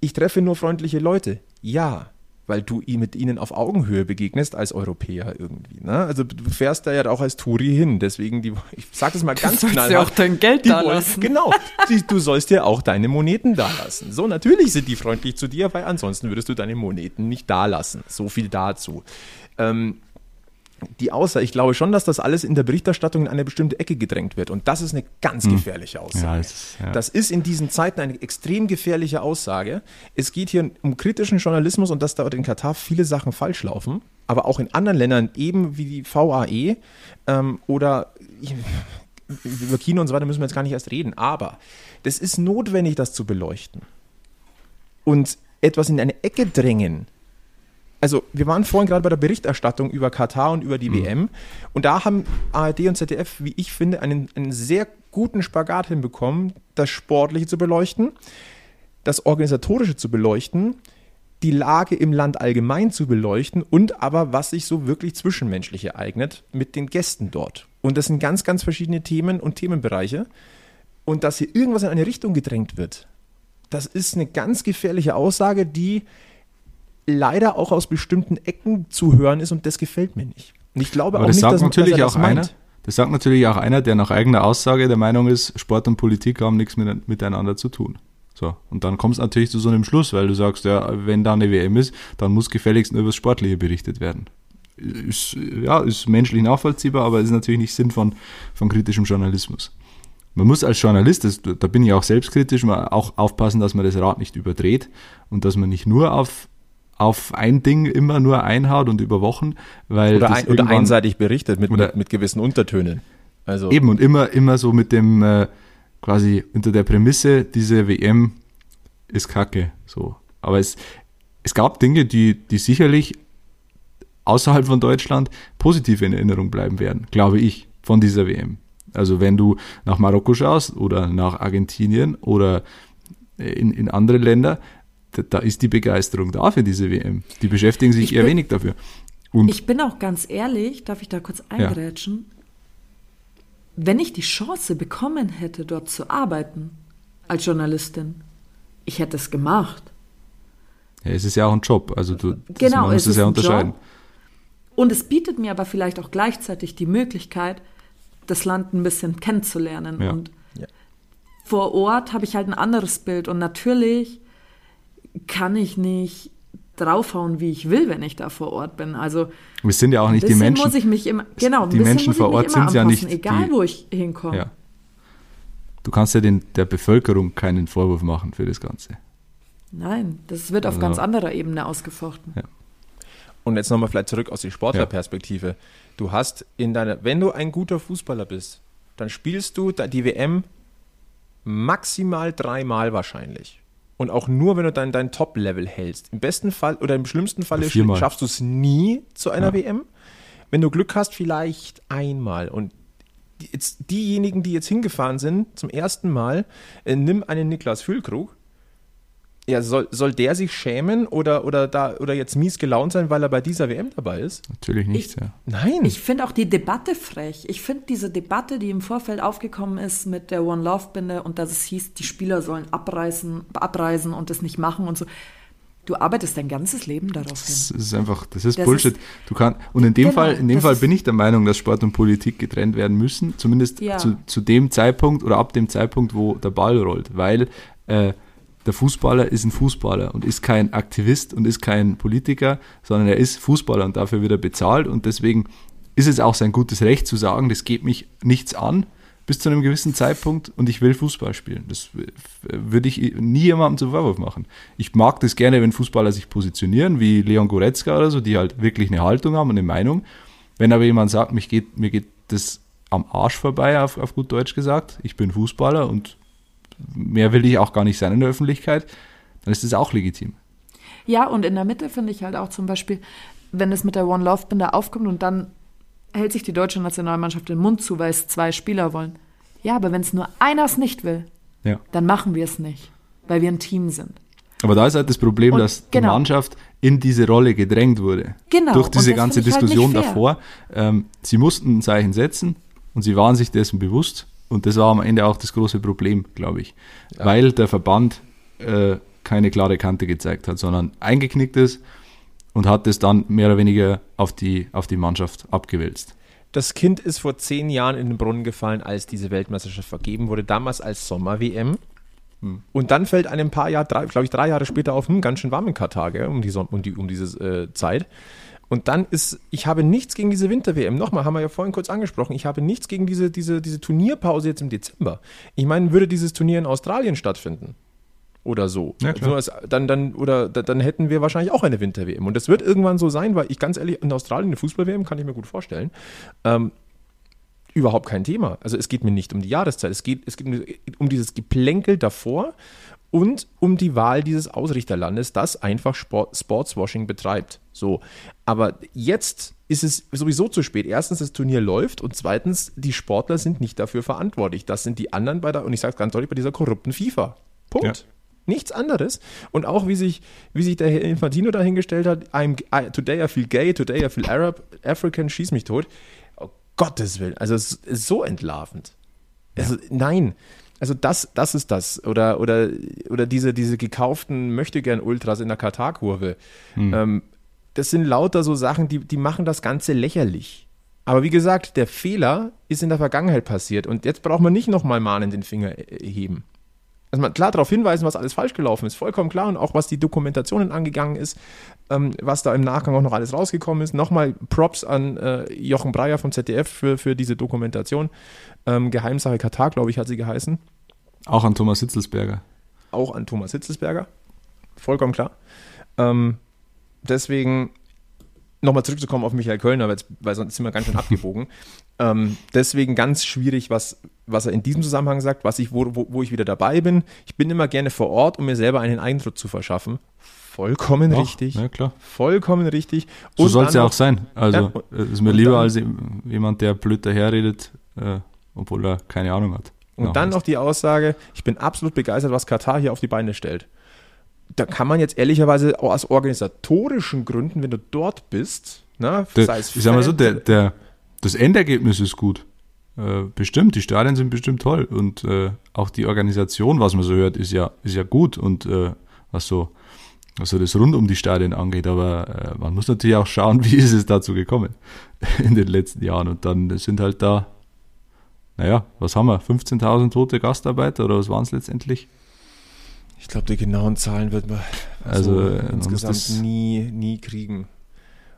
ich treffe nur freundliche Leute. Ja, weil du mit ihnen auf Augenhöhe begegnest als Europäer irgendwie. Ne? Also du fährst da ja auch als Touri hin, deswegen die, ich sag das mal ganz du knallhart. Du auch dein Geld da lassen. Genau, die, du sollst dir auch deine Moneten da lassen. So, natürlich sind die freundlich zu dir, weil ansonsten würdest du deine Moneten nicht da lassen. So viel dazu. Ähm, die Aussage, ich glaube schon, dass das alles in der Berichterstattung in eine bestimmte Ecke gedrängt wird. Und das ist eine ganz hm. gefährliche Aussage. Ja, ist, ja. Das ist in diesen Zeiten eine extrem gefährliche Aussage. Es geht hier um kritischen Journalismus und dass da in Katar viele Sachen falsch laufen. Aber auch in anderen Ländern, eben wie die VAE ähm, oder über Kino und so weiter müssen wir jetzt gar nicht erst reden. Aber das ist notwendig, das zu beleuchten. Und etwas in eine Ecke drängen, also wir waren vorhin gerade bei der Berichterstattung über Katar und über die mhm. WM und da haben ARD und ZDF, wie ich finde, einen, einen sehr guten Spagat hinbekommen, das Sportliche zu beleuchten, das Organisatorische zu beleuchten, die Lage im Land allgemein zu beleuchten und aber was sich so wirklich zwischenmenschlich ereignet mit den Gästen dort. Und das sind ganz, ganz verschiedene Themen und Themenbereiche. Und dass hier irgendwas in eine Richtung gedrängt wird, das ist eine ganz gefährliche Aussage, die leider auch aus bestimmten Ecken zu hören ist und das gefällt mir nicht. Und ich glaube Aber auch das nicht, sagt dass, natürlich dass auch einer, das sagt natürlich auch einer, der nach eigener Aussage der Meinung ist, Sport und Politik haben nichts mit, miteinander zu tun. So, und dann kommst du natürlich zu so einem Schluss, weil du sagst, ja, wenn da eine WM ist, dann muss gefälligst nur über das Sportliche berichtet werden. Ist, ja, ist menschlich nachvollziehbar, aber ist natürlich nicht Sinn von, von kritischem Journalismus. Man muss als Journalist, das, da bin ich auch selbstkritisch, auch aufpassen, dass man das Rad nicht überdreht und dass man nicht nur auf auf ein Ding immer nur einhaut und über Wochen, weil oder, ein, oder einseitig berichtet mit, mit, mit, gewissen Untertönen. Also eben und immer immer so mit dem äh, quasi unter der Prämisse, diese WM ist Kacke, so. Aber es es gab Dinge, die die sicherlich außerhalb von Deutschland positiv in Erinnerung bleiben werden, glaube ich, von dieser WM. Also wenn du nach Marokko schaust oder nach Argentinien oder in, in andere Länder, da, da, ist die Begeisterung da für diese WM. Die beschäftigen sich ich eher bin, wenig dafür. Und ich bin auch ganz ehrlich, darf ich da kurz eingrätschen? Ja. Wenn ich die Chance bekommen hätte, dort zu arbeiten, als Journalistin, ich hätte es gemacht. Ja, es ist ja auch ein Job, also du genau, man muss es, es ja unterscheiden. Job. Und es bietet mir aber vielleicht auch gleichzeitig die Möglichkeit, das Land ein bisschen kennenzulernen. Ja. Und ja. vor Ort habe ich halt ein anderes Bild. Und natürlich kann ich nicht draufhauen, wie ich will, wenn ich da vor Ort bin. Also wir sind ja auch nicht die Menschen. muss ich mich immer genau. Die Menschen vor Ort sind ja nicht egal, die, wo ich hinkomme. Ja. Du kannst ja den, der Bevölkerung keinen Vorwurf machen für das Ganze. Nein, das wird auf Also- ganz anderer Ebene ausgefochten. Ja. Und jetzt nochmal vielleicht zurück aus der Sportlerperspektive. Du hast in deiner, wenn du ein guter Fußballer bist, dann spielst du da- die WM maximal dreimal wahrscheinlich. Und auch nur, wenn du dein, dein Top-Level hältst. Im besten Fall oder im schlimmsten Fall Oder viermal. schaffst du es nie zu einer Ja. WM. Wenn du Glück hast, vielleicht einmal. Und jetzt diejenigen, die jetzt hingefahren sind zum ersten Mal, äh, nimm einen Niklas Füllkrug. Ja, soll, soll der sich schämen oder, oder, da, oder jetzt mies gelaunt sein, weil er bei dieser WM dabei ist? Natürlich nicht, Ich- ja. Nein. Ich finde auch die Debatte frech. Ich finde diese Debatte, die im Vorfeld aufgekommen ist mit der One Love Binde und dass es hieß, die Spieler sollen abreißen, abreisen und das nicht machen und so. Du arbeitest dein ganzes Leben darauf hin. Das ist einfach, das ist Das Bullshit. ist- du kann, und in dem Genau, Fall, in dem Fall ist- bin ich der Meinung, dass Sport und Politik getrennt werden müssen, zumindest Ja. zu, zu dem Zeitpunkt oder ab dem Zeitpunkt, wo der Ball rollt, weil äh, der Fußballer ist ein Fußballer und ist kein Aktivist und ist kein Politiker, sondern er ist Fußballer und dafür wird er bezahlt und deswegen ist es auch sein gutes Recht zu sagen, das geht mich nichts an bis zu einem gewissen Zeitpunkt und ich will Fußball spielen. Das würde ich nie jemandem zum Vorwurf machen. Ich mag das gerne, wenn Fußballer sich positionieren, wie Leon Goretzka oder so, die halt wirklich eine Haltung haben und eine Meinung. Wenn aber jemand sagt, mich geht, mir geht das am Arsch vorbei, auf, auf gut Deutsch gesagt, ich bin Fußballer und mehr will ich auch gar nicht sein in der Öffentlichkeit, dann ist das auch legitim. Ja, und in der Mitte finde ich halt auch zum Beispiel, wenn es mit der One Love Binde aufkommt und dann hält sich die deutsche Nationalmannschaft den Mund zu, weil es zwei Spieler wollen. Ja, aber wenn es nur einer es nicht will, Ja. dann machen wir es nicht, weil wir ein Team sind. Aber da ist halt das Problem, Und dass genau. die Mannschaft in diese Rolle gedrängt wurde. Genau, Durch diese ganze halt Diskussion fair. davor. Ähm, sie mussten ein Zeichen setzen und sie waren sich dessen bewusst. Und das war am Ende auch das große Problem, glaube ich. Weil der Verband äh, keine klare Kante gezeigt hat, sondern eingeknickt ist und hat es dann mehr oder weniger auf die, auf die Mannschaft abgewälzt. Das Kind ist vor zehn Jahren in den Brunnen gefallen, als diese Weltmeisterschaft vergeben wurde, damals als Sommer-WM. Und dann fällt einem paar Jahre, glaube ich, drei Jahre später auf, hm, ganz schön warm in Katar, gell, um, die, um, die, um diese äh, Zeit. Und dann ist, ich habe nichts gegen diese Winter-WM. Nochmal, haben wir ja vorhin kurz angesprochen, ich habe nichts gegen diese, diese, diese Turnierpause jetzt im Dezember. Ich meine, würde dieses Turnier in Australien stattfinden oder so, Ja, klar. so als- dann, dann, oder da- dann hätten wir wahrscheinlich auch eine Winter-WM. Und das wird irgendwann so sein, weil ich ganz ehrlich, in Australien eine Fußball-WM kann ich mir gut vorstellen. Ähm, überhaupt kein Thema. Also es geht mir nicht um die Jahreszeit, es geht, es geht mir um dieses Geplänkel davor und um die Wahl dieses Ausrichterlandes, das einfach Sport, Sportswashing betreibt. So, aber jetzt ist es sowieso zu spät. Erstens, das Turnier läuft und zweitens, die Sportler sind nicht dafür verantwortlich. Das sind die anderen bei der, und ich sage es ganz deutlich, bei dieser korrupten FIFA. Punkt. Ja. Nichts anderes. Und auch wie sich, wie sich der Herr Infantino dahingestellt hat, I'm, I, today I feel gay, today I feel Arab, African, schieß mich tot. Oh Gottes Willen. Also es ist so entlarvend. Also nein. Also das, das ist das. Oder, oder, oder diese, diese gekauften Möchtegern-Ultras in der Katar-Kurve. Ähm, das sind lauter so Sachen, die, die machen das Ganze lächerlich. Aber wie gesagt, der Fehler ist in der Vergangenheit passiert. Und jetzt braucht man nicht nochmal mahnend den Finger äh, heben. Also man klar darauf hinweisen, was alles falsch gelaufen ist, vollkommen klar. Und auch was die Dokumentationen angegangen ist, ähm, was da im Nachgang auch noch alles rausgekommen ist. Nochmal Props an äh, Jochen Breyer vom ZDF für, für diese Dokumentation. Ähm, Geheimsache Katar, glaube ich, hat sie geheißen. Auch an Thomas Hitzelsberger. Auch an Thomas Hitzelsberger. Vollkommen klar. Ähm, deswegen nochmal zurückzukommen auf Michael Kölner, weil, sonst sind wir ganz schön abgebogen. ähm, deswegen ganz schwierig, was, was er in diesem Zusammenhang sagt, was ich, wo, wo, wo ich wieder dabei bin. Ich bin immer gerne vor Ort, um mir selber einen Eindruck zu verschaffen. Vollkommen Ja, richtig. Ja, klar. Vollkommen richtig. So soll es ja auch sein. Also Ja, es ist mir lieber dann- als jemand, der blöd daherredet, äh, obwohl er keine Ahnung hat. Und Ja, dann noch die Aussage, ich bin absolut begeistert, was Katar hier auf die Beine stellt. Da kann man jetzt ehrlicherweise auch aus organisatorischen Gründen, wenn du dort bist, ne, Der, sei es ich sag mal so, der, der, das Endergebnis ist gut. Äh, bestimmt, die Stadien sind bestimmt toll. Und äh, auch die Organisation, was man so hört, ist ja, ist ja gut. Und äh, was so was so das rund um die Stadien angeht. Aber äh, man muss natürlich auch schauen, wie ist es dazu gekommen in den letzten Jahren. Und dann sind halt da, naja, was haben wir? 15.000 tote Gastarbeiter oder was waren es letztendlich? Ich glaube, die genauen Zahlen wird man Also, so man muss insgesamt das- nie, nie kriegen.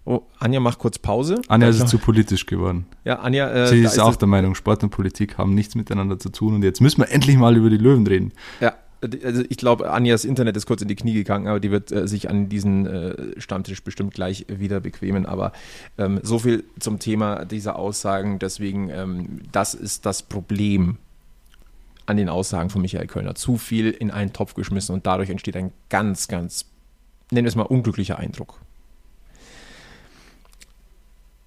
Oh, Anja macht kurz Pause. Anja Ja, ist zu politisch geworden. Ja, Anja, äh, Sie da ist auch der Meinung, Sport und Politik haben nichts miteinander zu tun und jetzt müssen wir endlich mal über die Löwen reden. Ja, also ich glaube, Anjas Internet ist kurz in die Knie gegangen, aber die wird äh, sich an diesen äh, Stammtisch bestimmt gleich wieder bequemen. Aber ähm, so viel zum Thema dieser Aussagen. Deswegen, ähm, das ist das Problem an den Aussagen von Michael Kölner. Zu viel in einen Topf geschmissen und dadurch entsteht ein ganz, ganz, nennen wir es mal, unglücklicher Eindruck.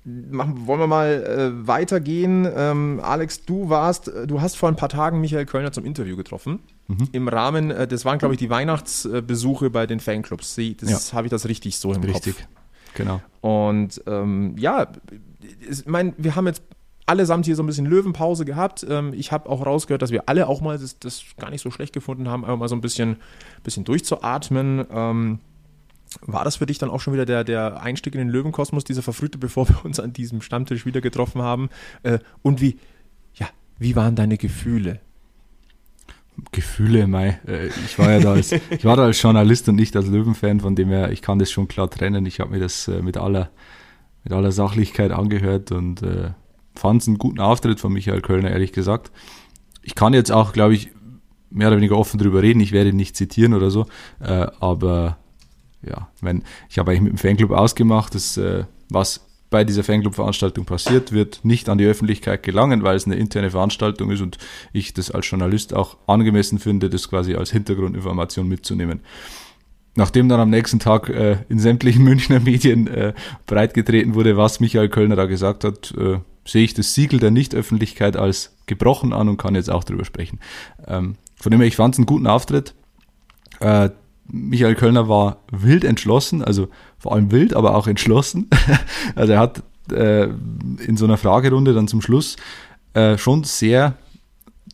Machen, wollen wir mal äh, weitergehen. Ähm, Alex, du warst, äh, du hast vor ein paar Tagen Michael Kölner zum Interview getroffen. Mhm. Im Rahmen, äh, das waren, glaube ich, die Weihnachtsbesuche bei den Fanclubs. Sie, das ja. habe ich das richtig so im richtig. Kopf. Genau. Und ähm, ja, ich meine, wir haben jetzt allesamt hier so ein bisschen Löwenpause gehabt. Ähm, ich habe auch rausgehört, dass wir alle auch mal das, das, gar nicht so schlecht gefunden haben, einfach mal so ein bisschen, bisschen durchzuatmen. Ähm, war das für dich dann auch schon wieder der, der Einstieg in den Löwenkosmos, dieser Verfrühte, bevor wir uns an diesem Stammtisch wieder getroffen haben? Äh, und wie, ja, wie waren deine Gefühle? Gefühle, Mai. Äh, ich war ja da als, ich war da als Journalist und nicht als Löwenfan, von dem her, ich kann das schon klar trennen. Ich habe mir das äh, mit aller, mit aller Sachlichkeit angehört und äh, fand es einen guten Auftritt von Michael Kölner, ehrlich gesagt. Ich kann jetzt auch, glaube ich, mehr oder weniger offen drüber reden. Ich werde ihn nicht zitieren oder so, äh, aber ja, wenn, ich habe eigentlich mit dem Fanclub ausgemacht, dass äh, was bei dieser Fanclub-Veranstaltung passiert, wird nicht an die Öffentlichkeit gelangen, weil es eine interne Veranstaltung ist und ich das als Journalist auch angemessen finde, das quasi als Hintergrundinformation mitzunehmen. Nachdem dann am nächsten Tag äh, in sämtlichen Münchner Medien äh, breitgetreten wurde, was Michael Kölner da gesagt hat, äh, sehe ich das Siegel der Nichtöffentlichkeit als gebrochen an und kann jetzt auch drüber sprechen. Ähm, von dem her, ich fand es einen guten Auftritt. Äh, Michael Kölner war wild entschlossen, also vor allem wild, aber auch entschlossen. also er hat äh, in so einer Fragerunde dann zum Schluss äh, schon sehr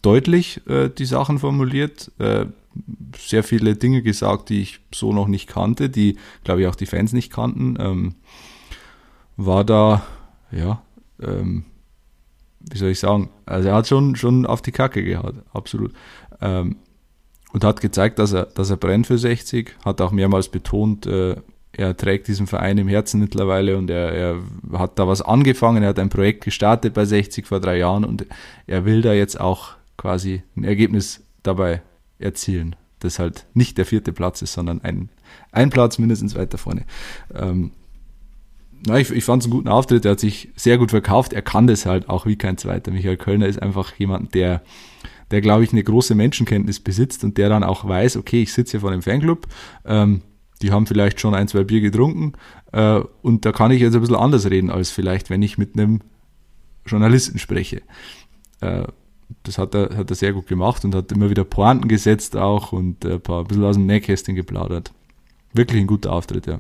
deutlich äh, die Sachen formuliert, äh, sehr viele Dinge gesagt, die ich so noch nicht kannte, die, glaube ich, auch die Fans nicht kannten. Ähm, war da, ja, ähm, wie soll ich sagen, also er hat schon, schon auf die Kacke gehabt, absolut. Ähm, und hat gezeigt, dass er, dass er brennt für 60, hat auch mehrmals betont, äh, er trägt diesen Verein im Herzen mittlerweile und er, er hat da was angefangen, er hat ein Projekt gestartet bei 60 vor drei Jahren und er will da jetzt auch quasi ein Ergebnis dabei erzielen, das halt nicht der vierte Platz ist, sondern ein, ein Platz mindestens weiter vorne. Ähm, na, ich, ich fand es einen guten Auftritt, er hat sich sehr gut verkauft, er kann das halt auch wie kein zweiter. Michael Kölner ist einfach jemand, der der, glaube ich, eine große Menschenkenntnis besitzt und der dann auch weiß, okay, ich sitze hier vor einem Fanclub, ähm, die haben vielleicht schon ein, zwei Bier getrunken äh, und da kann ich jetzt ein bisschen anders reden, als vielleicht, wenn ich mit einem Journalisten spreche. Äh, das hat er, hat er sehr gut gemacht und hat immer wieder Pointen gesetzt auch und ein paar ein bisschen aus dem Nähkästchen geplaudert. Wirklich ein guter Auftritt, ja.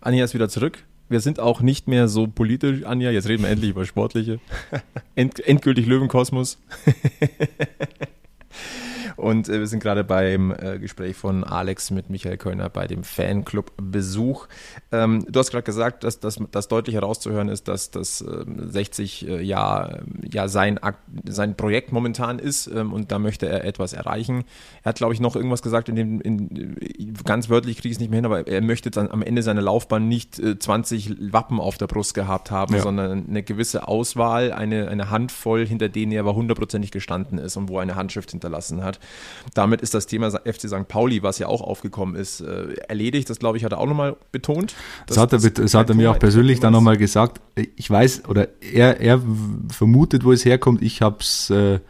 Anja ist wieder zurück. Wir sind auch nicht mehr so politisch, Anja. Jetzt reden wir endlich über Sportliche. End, endgültig Löwenkosmos. Und äh, wir sind gerade beim äh, Gespräch von Alex mit Michael Kölner bei dem Fanclub-Besuch. Ähm, du hast gerade gesagt, dass das deutlich herauszuhören ist, dass das ähm, 60 äh, Jahr ja sein, sein Projekt momentan ist ähm, und da möchte er etwas erreichen. Er hat, glaube ich, noch irgendwas gesagt, in dem, in, ganz wörtlich kriege ich es nicht mehr hin, aber er möchte dann am Ende seiner Laufbahn nicht 20 äh, Wappen auf der Brust gehabt haben, ja. sondern eine gewisse Auswahl, eine, eine Handvoll, hinter denen er aber hundertprozentig gestanden ist und wo er eine Handschrift hinterlassen hat. Damit ist das Thema FC St. Pauli, was ja auch aufgekommen ist, äh, erledigt. Das, glaube ich, hat er auch nochmal betont. Das, hat er, das hat er mir auch persönlich dann nochmal gesagt. Ich weiß, oder er, er vermutet, wo es herkommt. Ich habe es äh,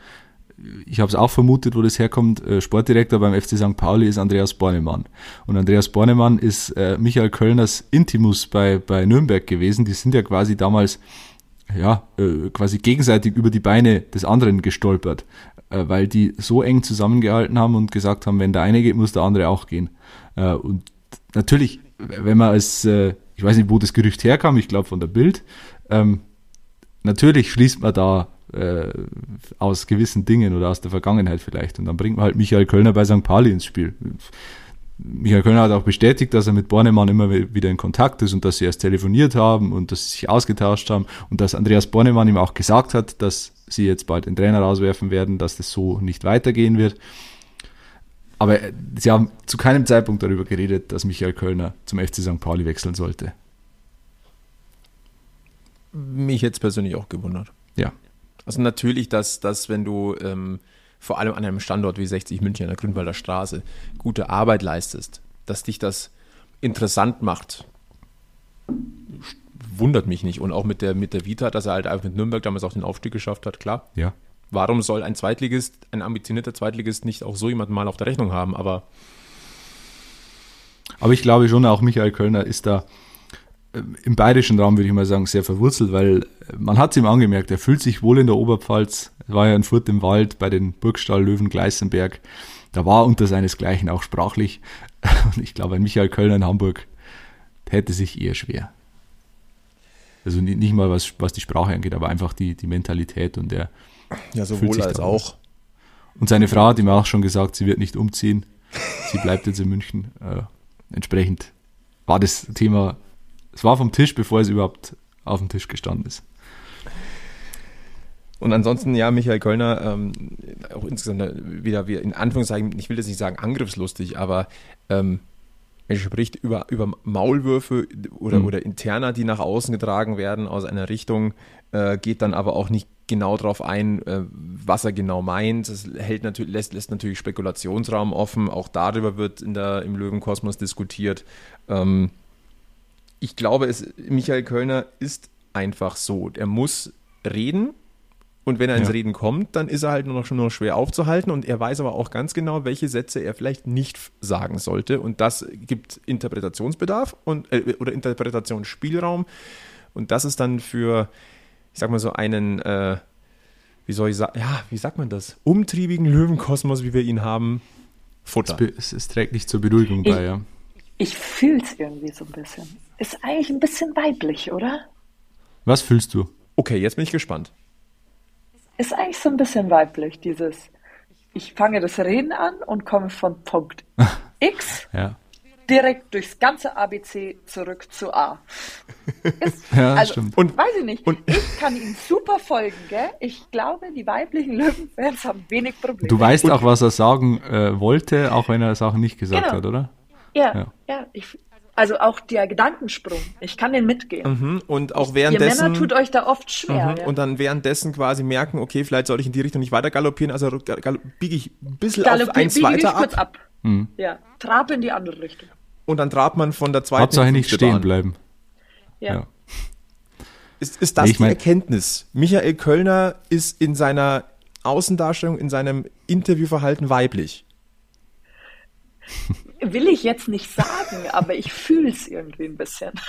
ich habe es auch vermutet, wo das herkommt. Äh, Sportdirektor beim FC St. Pauli ist Andreas Bornemann. Und Andreas Bornemann ist äh, Michael Kölners Intimus bei, bei Nürnberg gewesen. Die sind ja quasi damals ja, äh, quasi gegenseitig über die Beine des anderen gestolpert, äh, weil die so eng zusammengehalten haben und gesagt haben, wenn der eine geht, muss der andere auch gehen. Äh, und natürlich, wenn man als, äh, ich weiß nicht, wo das Gerücht herkam, ich glaube von der Bild, ähm, natürlich schließt man da äh, aus gewissen Dingen oder aus der Vergangenheit vielleicht und dann bringt man halt Michael Kölner bei St. Pauli ins Spiel Michael Kölner hat auch bestätigt, dass er mit Bornemann immer wieder in Kontakt ist und dass sie erst telefoniert haben und dass sie sich ausgetauscht haben und dass Andreas Bornemann ihm auch gesagt hat, dass sie jetzt bald den Trainer rauswerfen werden, dass das so nicht weitergehen wird. Aber sie haben zu keinem Zeitpunkt darüber geredet, dass Michael Kölner zum FC St. Pauli wechseln sollte. Mich jetzt persönlich auch gewundert. Ja. Also natürlich, dass, dass wenn du ähm, vor allem an einem Standort wie 60 München an der Grünwalder Straße gute Arbeit leistest, dass dich das interessant macht, wundert mich nicht. Und auch mit der, mit der Vita, dass er halt einfach mit Nürnberg damals auch den Aufstieg geschafft hat, klar. Ja. Warum soll ein Zweitligist, ein ambitionierter Zweitligist nicht auch so jemanden mal auf der Rechnung haben? Aber Aber ich glaube schon, auch Michael Kölner ist da im bayerischen Raum, würde ich mal sagen, sehr verwurzelt, weil äh, man hat es ihm angemerkt, er fühlt sich wohl in der Oberpfalz. Er war ja in Furt im Wald bei den Burgstall-Löwen Gleißenberg. Da war unter seinesgleichen auch sprachlich. Und ich glaube, ein Michael Kölner in Hamburg hätte sich eher schwer. Also ni- nicht mal was, was die Sprache angeht, aber einfach die, die Mentalität und der ja, Fühlt sowohl sich als auch. und seine Frau hat ihm auch schon gesagt, sie wird nicht umziehen. Sie bleibt jetzt in München. Äh, entsprechend war das Thema, es war vom Tisch, bevor es überhaupt auf dem Tisch gestanden ist. Und ansonsten, ja, Michael Kölner, ähm, auch insgesamt äh, wieder, wieder in Anführungszeichen, ich will jetzt nicht sagen angriffslustig, aber ähm, er spricht über, über Maulwürfe oder, Mhm. oder Interna, die nach außen getragen werden aus einer Richtung, äh, geht dann aber auch nicht genau darauf ein, äh, was er genau meint. Das hält natürlich, lässt, lässt natürlich Spekulationsraum offen. Auch darüber wird in der, im Löwenkosmos diskutiert. Ähm, ich glaube, es, Michael Kölner ist einfach so. Er muss reden und wenn er ins Ja. Reden kommt, dann ist er halt nur noch schon nur schwer aufzuhalten und er weiß aber auch ganz genau, welche Sätze er vielleicht nicht sagen sollte und das gibt Interpretationsbedarf und äh, oder Interpretationsspielraum und das ist dann für ich sag mal so einen äh, wie soll ich sagen, ja, wie sagt man das? Umtriebigen Löwenkosmos, wie wir ihn haben, Futter. Es, es trägt nicht zur Beruhigung bei, ja. Ich fühle es irgendwie so ein bisschen. Ist eigentlich ein bisschen weiblich, oder? Was fühlst du? Okay, jetzt bin ich gespannt. Ist eigentlich so ein bisschen weiblich, dieses. Ich fange das Reden an und komme von Punkt X Ja, direkt durchs ganze ABC zurück zu A. Ist, ja also, stimmt. Und weiß ich nicht. und- ich kann ihm super folgen, gell? Ich glaube, die weiblichen Löwenfans haben wenig Probleme. Du weißt auch, was er sagen äh, wollte, auch wenn er Sachen nicht gesagt Genau. hat, oder? Ja, Ja. ja. ich, also auch der Gedankensprung. Ich kann den mitgehen. Mhm. Und auch Ihr währenddessen. Männer tut euch da oft schwer. Mhm. Ja. Und dann währenddessen quasi merken, okay, vielleicht soll ich in die Richtung nicht weiter galoppieren, also biege ich ein bisschen Galoppi- auf eins biege dich weiter kurz ab, ab. Ja, trabe in die andere Richtung. und dann trabt man von der zweiten Hauptsache in die nicht stehen bleiben. Ja. Ja. Ist, ist das Ich die mein- Erkenntnis? Michael Kölner ist in seiner Außendarstellung, in seinem Interviewverhalten weiblich. Will ich jetzt nicht sagen, aber ich fühle es irgendwie ein bisschen.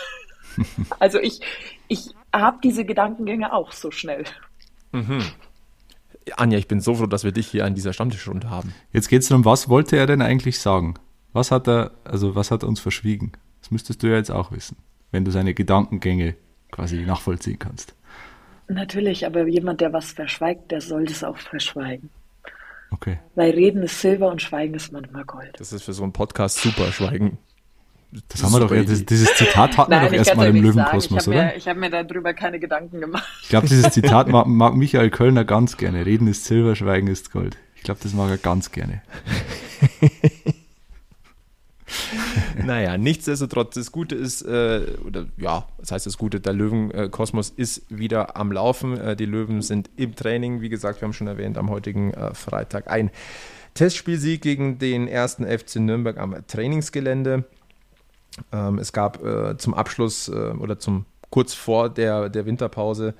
Also ich, ich habe diese Gedankengänge auch so schnell. Anja, ich bin so froh, dass wir dich hier an dieser Stammtischrunde haben. Jetzt geht es darum, was wollte er denn eigentlich sagen? Was hat er, also was hat er uns verschwiegen? Das müsstest du ja jetzt auch wissen, wenn du seine Gedankengänge quasi nachvollziehen kannst. Natürlich, aber jemand, der was verschweigt, der soll das auch verschweigen. Okay. Weil Reden ist Silber und Schweigen ist manchmal Gold. Das ist für so einen Podcast super, Schweigen. Das haben wir doch, das, dieses Zitat hatten wir doch erstmal im Löwenkosmos, Ich habe oder? mir, ich hab mir darüber keine Gedanken gemacht. Ich glaube, dieses Zitat mag, mag Michael Kölner ganz gerne. Reden ist Silber, Schweigen ist Gold. Ich glaube, das mag er ganz gerne. Naja, nichtsdestotrotz, das Gute ist, äh, oder ja, was heißt das Gute, der Löwenkosmos ist wieder am Laufen. Äh, die Löwen sind im Training, wie gesagt, wir haben schon erwähnt, am heutigen äh, Freitag ein Testspielsieg gegen den ersten FC Nürnberg am Trainingsgelände. Ähm, es gab äh, zum Abschluss äh, oder zum kurz vor der, der Winterpause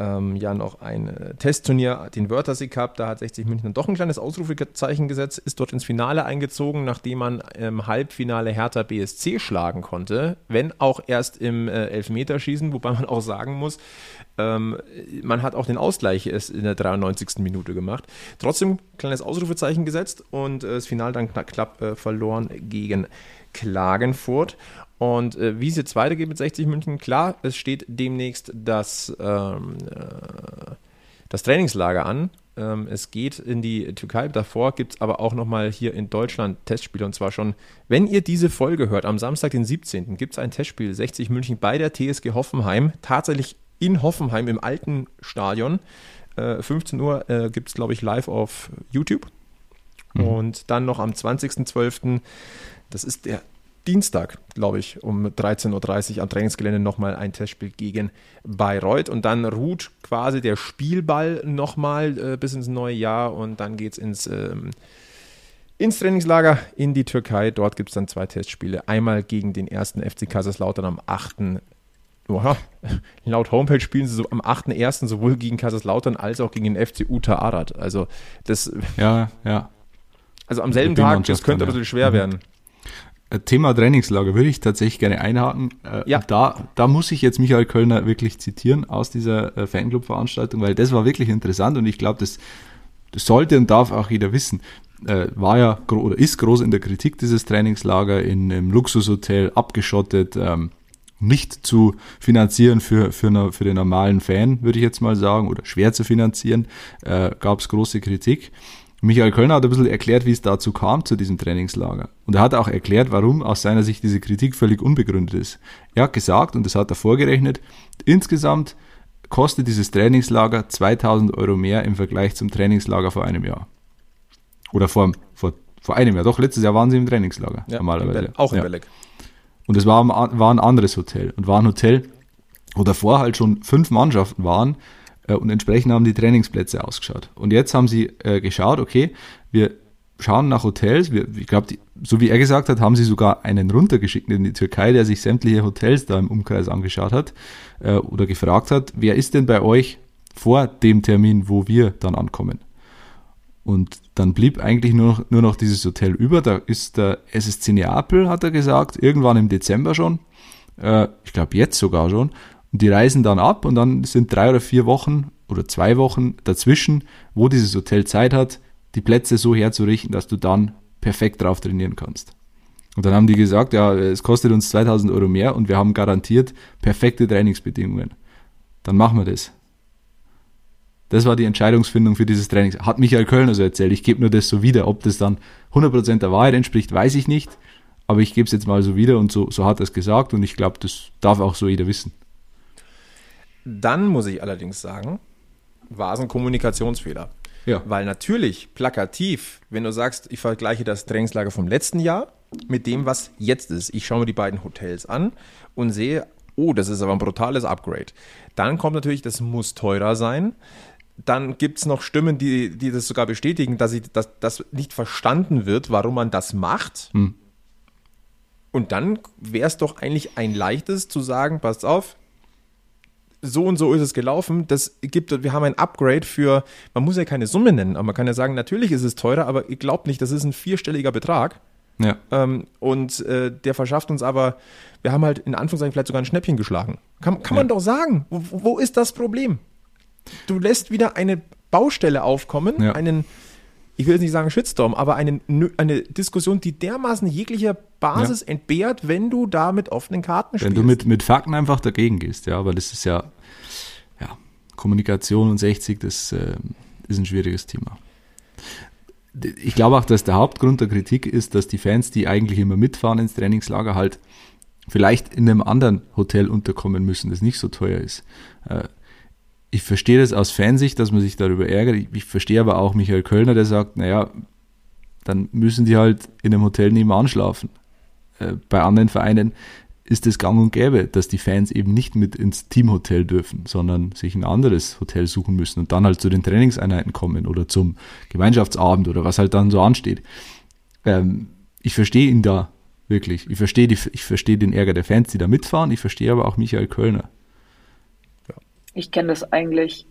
ähm, ja noch ein äh, Testturnier, den Wörthersee Cup. Da hat 60 München doch ein kleines Ausrufezeichen gesetzt, ist dort ins Finale eingezogen, nachdem man im Halbfinale Hertha BSC schlagen konnte, wenn auch erst im äh, Elfmeterschießen, wobei man auch sagen muss, ähm, man hat auch den Ausgleich erst in der 93. Minute gemacht. Trotzdem kleines Ausrufezeichen gesetzt und äh, das Finale dann knapp, knapp äh, verloren gegen Klagenfurt. Und äh, wie es jetzt weitergeht mit 60 München, klar, es steht demnächst das, ähm, äh, das Trainingslager an. Ähm, es geht in die Türkei. Davor gibt es aber auch nochmal hier in Deutschland Testspiele. Und zwar schon, wenn ihr diese Folge hört, am Samstag, den 17. gibt es ein Testspiel 60 München bei der TSG Hoffenheim. Tatsächlich in Hoffenheim im alten Stadion. Äh, 15 Uhr äh, gibt es, glaube ich, live auf YouTube. Und dann noch am 20.12., das ist der Dienstag, glaube ich, um 13.30 Uhr am Trainingsgelände nochmal ein Testspiel gegen Bayreuth. Und dann ruht quasi der Spielball nochmal äh, bis ins neue Jahr und dann geht es ins, ähm, ins Trainingslager in die Türkei. Dort gibt es dann zwei Testspiele. Einmal gegen den ersten FC Kaiserslautern am 8. Oha, laut Homepage spielen sie so am 8.1. sowohl gegen Kaiserslautern als auch gegen den FC Uta Arad. Also das. Ja, ja. Also am selben Tag, das könnte ein bisschen schwer mhm. werden. Äh, Thema Trainingslager würde ich tatsächlich gerne einhaken. Äh, ja. Da, da muss ich jetzt Michael Kölner wirklich zitieren aus dieser äh, Fanclub-Veranstaltung, weil das war wirklich interessant und ich glaube, das, das sollte und darf auch jeder wissen. War ja oder ist groß in der Kritik dieses Trainingslager in einem Luxushotel abgeschottet, ähm, nicht zu finanzieren für, für, eine, für den normalen Fan, würde ich jetzt mal sagen, oder schwer zu finanzieren, äh, gab es große Kritik. Michael Kölner hat ein bisschen erklärt, wie es dazu kam, zu diesem Trainingslager. Und er hat auch erklärt, warum aus seiner Sicht diese Kritik völlig unbegründet ist. Er hat gesagt, und das hat er vorgerechnet, insgesamt kostet dieses Trainingslager 2000 Euro mehr im Vergleich zum Trainingslager vor einem Jahr. Oder vor, vor, vor einem Jahr. Doch, letztes Jahr waren sie im Trainingslager. Ja, normalerweise. auch in ja. Belek. Und es war, war ein anderes Hotel. Und war ein Hotel, wo davor halt schon fünf Mannschaften waren, und entsprechend haben die Trainingsplätze ausgeschaut. Und jetzt haben sie äh, geschaut, okay, wir schauen nach Hotels. Wir, ich glaube, so wie er gesagt hat, haben sie sogar einen runtergeschickt in die Türkei, der sich sämtliche Hotels da im Umkreis angeschaut hat äh, oder gefragt hat, wer ist denn bei euch vor dem Termin, wo wir dann ankommen? Und dann blieb eigentlich nur noch, nur noch dieses Hotel über. Da ist der SSC Neapel, hat er gesagt, irgendwann im Dezember schon. Äh, ich glaube jetzt sogar schon. Und die reisen dann ab und dann sind drei oder vier Wochen oder zwei Wochen dazwischen, wo dieses Hotel Zeit hat, die Plätze so herzurichten, dass du dann perfekt drauf trainieren kannst. Und dann haben die gesagt, ja, es kostet uns 2000 Euro mehr und wir haben garantiert perfekte Trainingsbedingungen. Dann machen wir das. Das war die Entscheidungsfindung für dieses Training. Hat Michael Kölner so erzählt. Ich gebe nur das so wieder. Ob das dann 100% der Wahrheit entspricht, weiß ich nicht. Aber ich gebe es jetzt mal so wieder und so, so hat er es gesagt und ich glaube, das darf auch so jeder wissen. Dann muss ich allerdings sagen, war es ein Kommunikationsfehler. Ja. Weil natürlich plakativ, wenn du sagst, ich vergleiche das Trainingslager vom letzten Jahr mit dem, was jetzt ist. Ich schaue mir die beiden Hotels an und sehe, oh, das ist aber ein brutales Upgrade. Dann kommt natürlich, das muss teurer sein. Dann gibt es noch Stimmen, die, die das sogar bestätigen, dass, ich, dass das nicht verstanden wird, warum man das macht. Hm. Und dann wäre es doch eigentlich ein leichtes zu sagen, passt auf, so und so ist es gelaufen. Das gibt, wir haben ein Upgrade für, man muss ja keine Summe nennen, aber man kann ja sagen, natürlich ist es teurer, aber ihr glaubt nicht, das ist ein vierstelliger Betrag. Ja. Ähm, und äh, der verschafft uns aber, wir haben halt in Anführungszeichen vielleicht sogar ein Schnäppchen geschlagen. Kann, kann man doch sagen. Wo, wo, ist das Problem? Du lässt wieder eine Baustelle aufkommen, ja. einen, ich will jetzt nicht sagen Shitstorm, aber eine, eine Diskussion, die dermaßen jeglicher Basis ja. entbehrt, wenn du da mit offenen Karten spielst. Wenn du mit, mit Fakten einfach dagegen gehst, ja, aber das ist ja, ja, Kommunikation und 60, das äh, ist ein schwieriges Thema. Ich glaube auch, dass der Hauptgrund der Kritik ist, dass die Fans, die eigentlich immer mitfahren ins Trainingslager, halt vielleicht in einem anderen Hotel unterkommen müssen, das nicht so teuer ist. Ich verstehe das aus Fansicht, dass man sich darüber ärgert. Ich, ich verstehe aber auch Michael Kölner, der sagt, naja, dann müssen die halt in einem Hotel nebenan schlafen. Äh, bei anderen Vereinen ist es gang und gäbe, dass die Fans eben nicht mit ins Teamhotel dürfen, sondern sich ein anderes Hotel suchen müssen und dann halt zu den Trainingseinheiten kommen oder zum Gemeinschaftsabend oder was halt dann so ansteht. Ähm, ich verstehe ihn da wirklich. Ich verstehe, die, ich verstehe den Ärger der Fans, die da mitfahren. Ich verstehe aber auch Michael Kölner. Ich kenne das eigentlich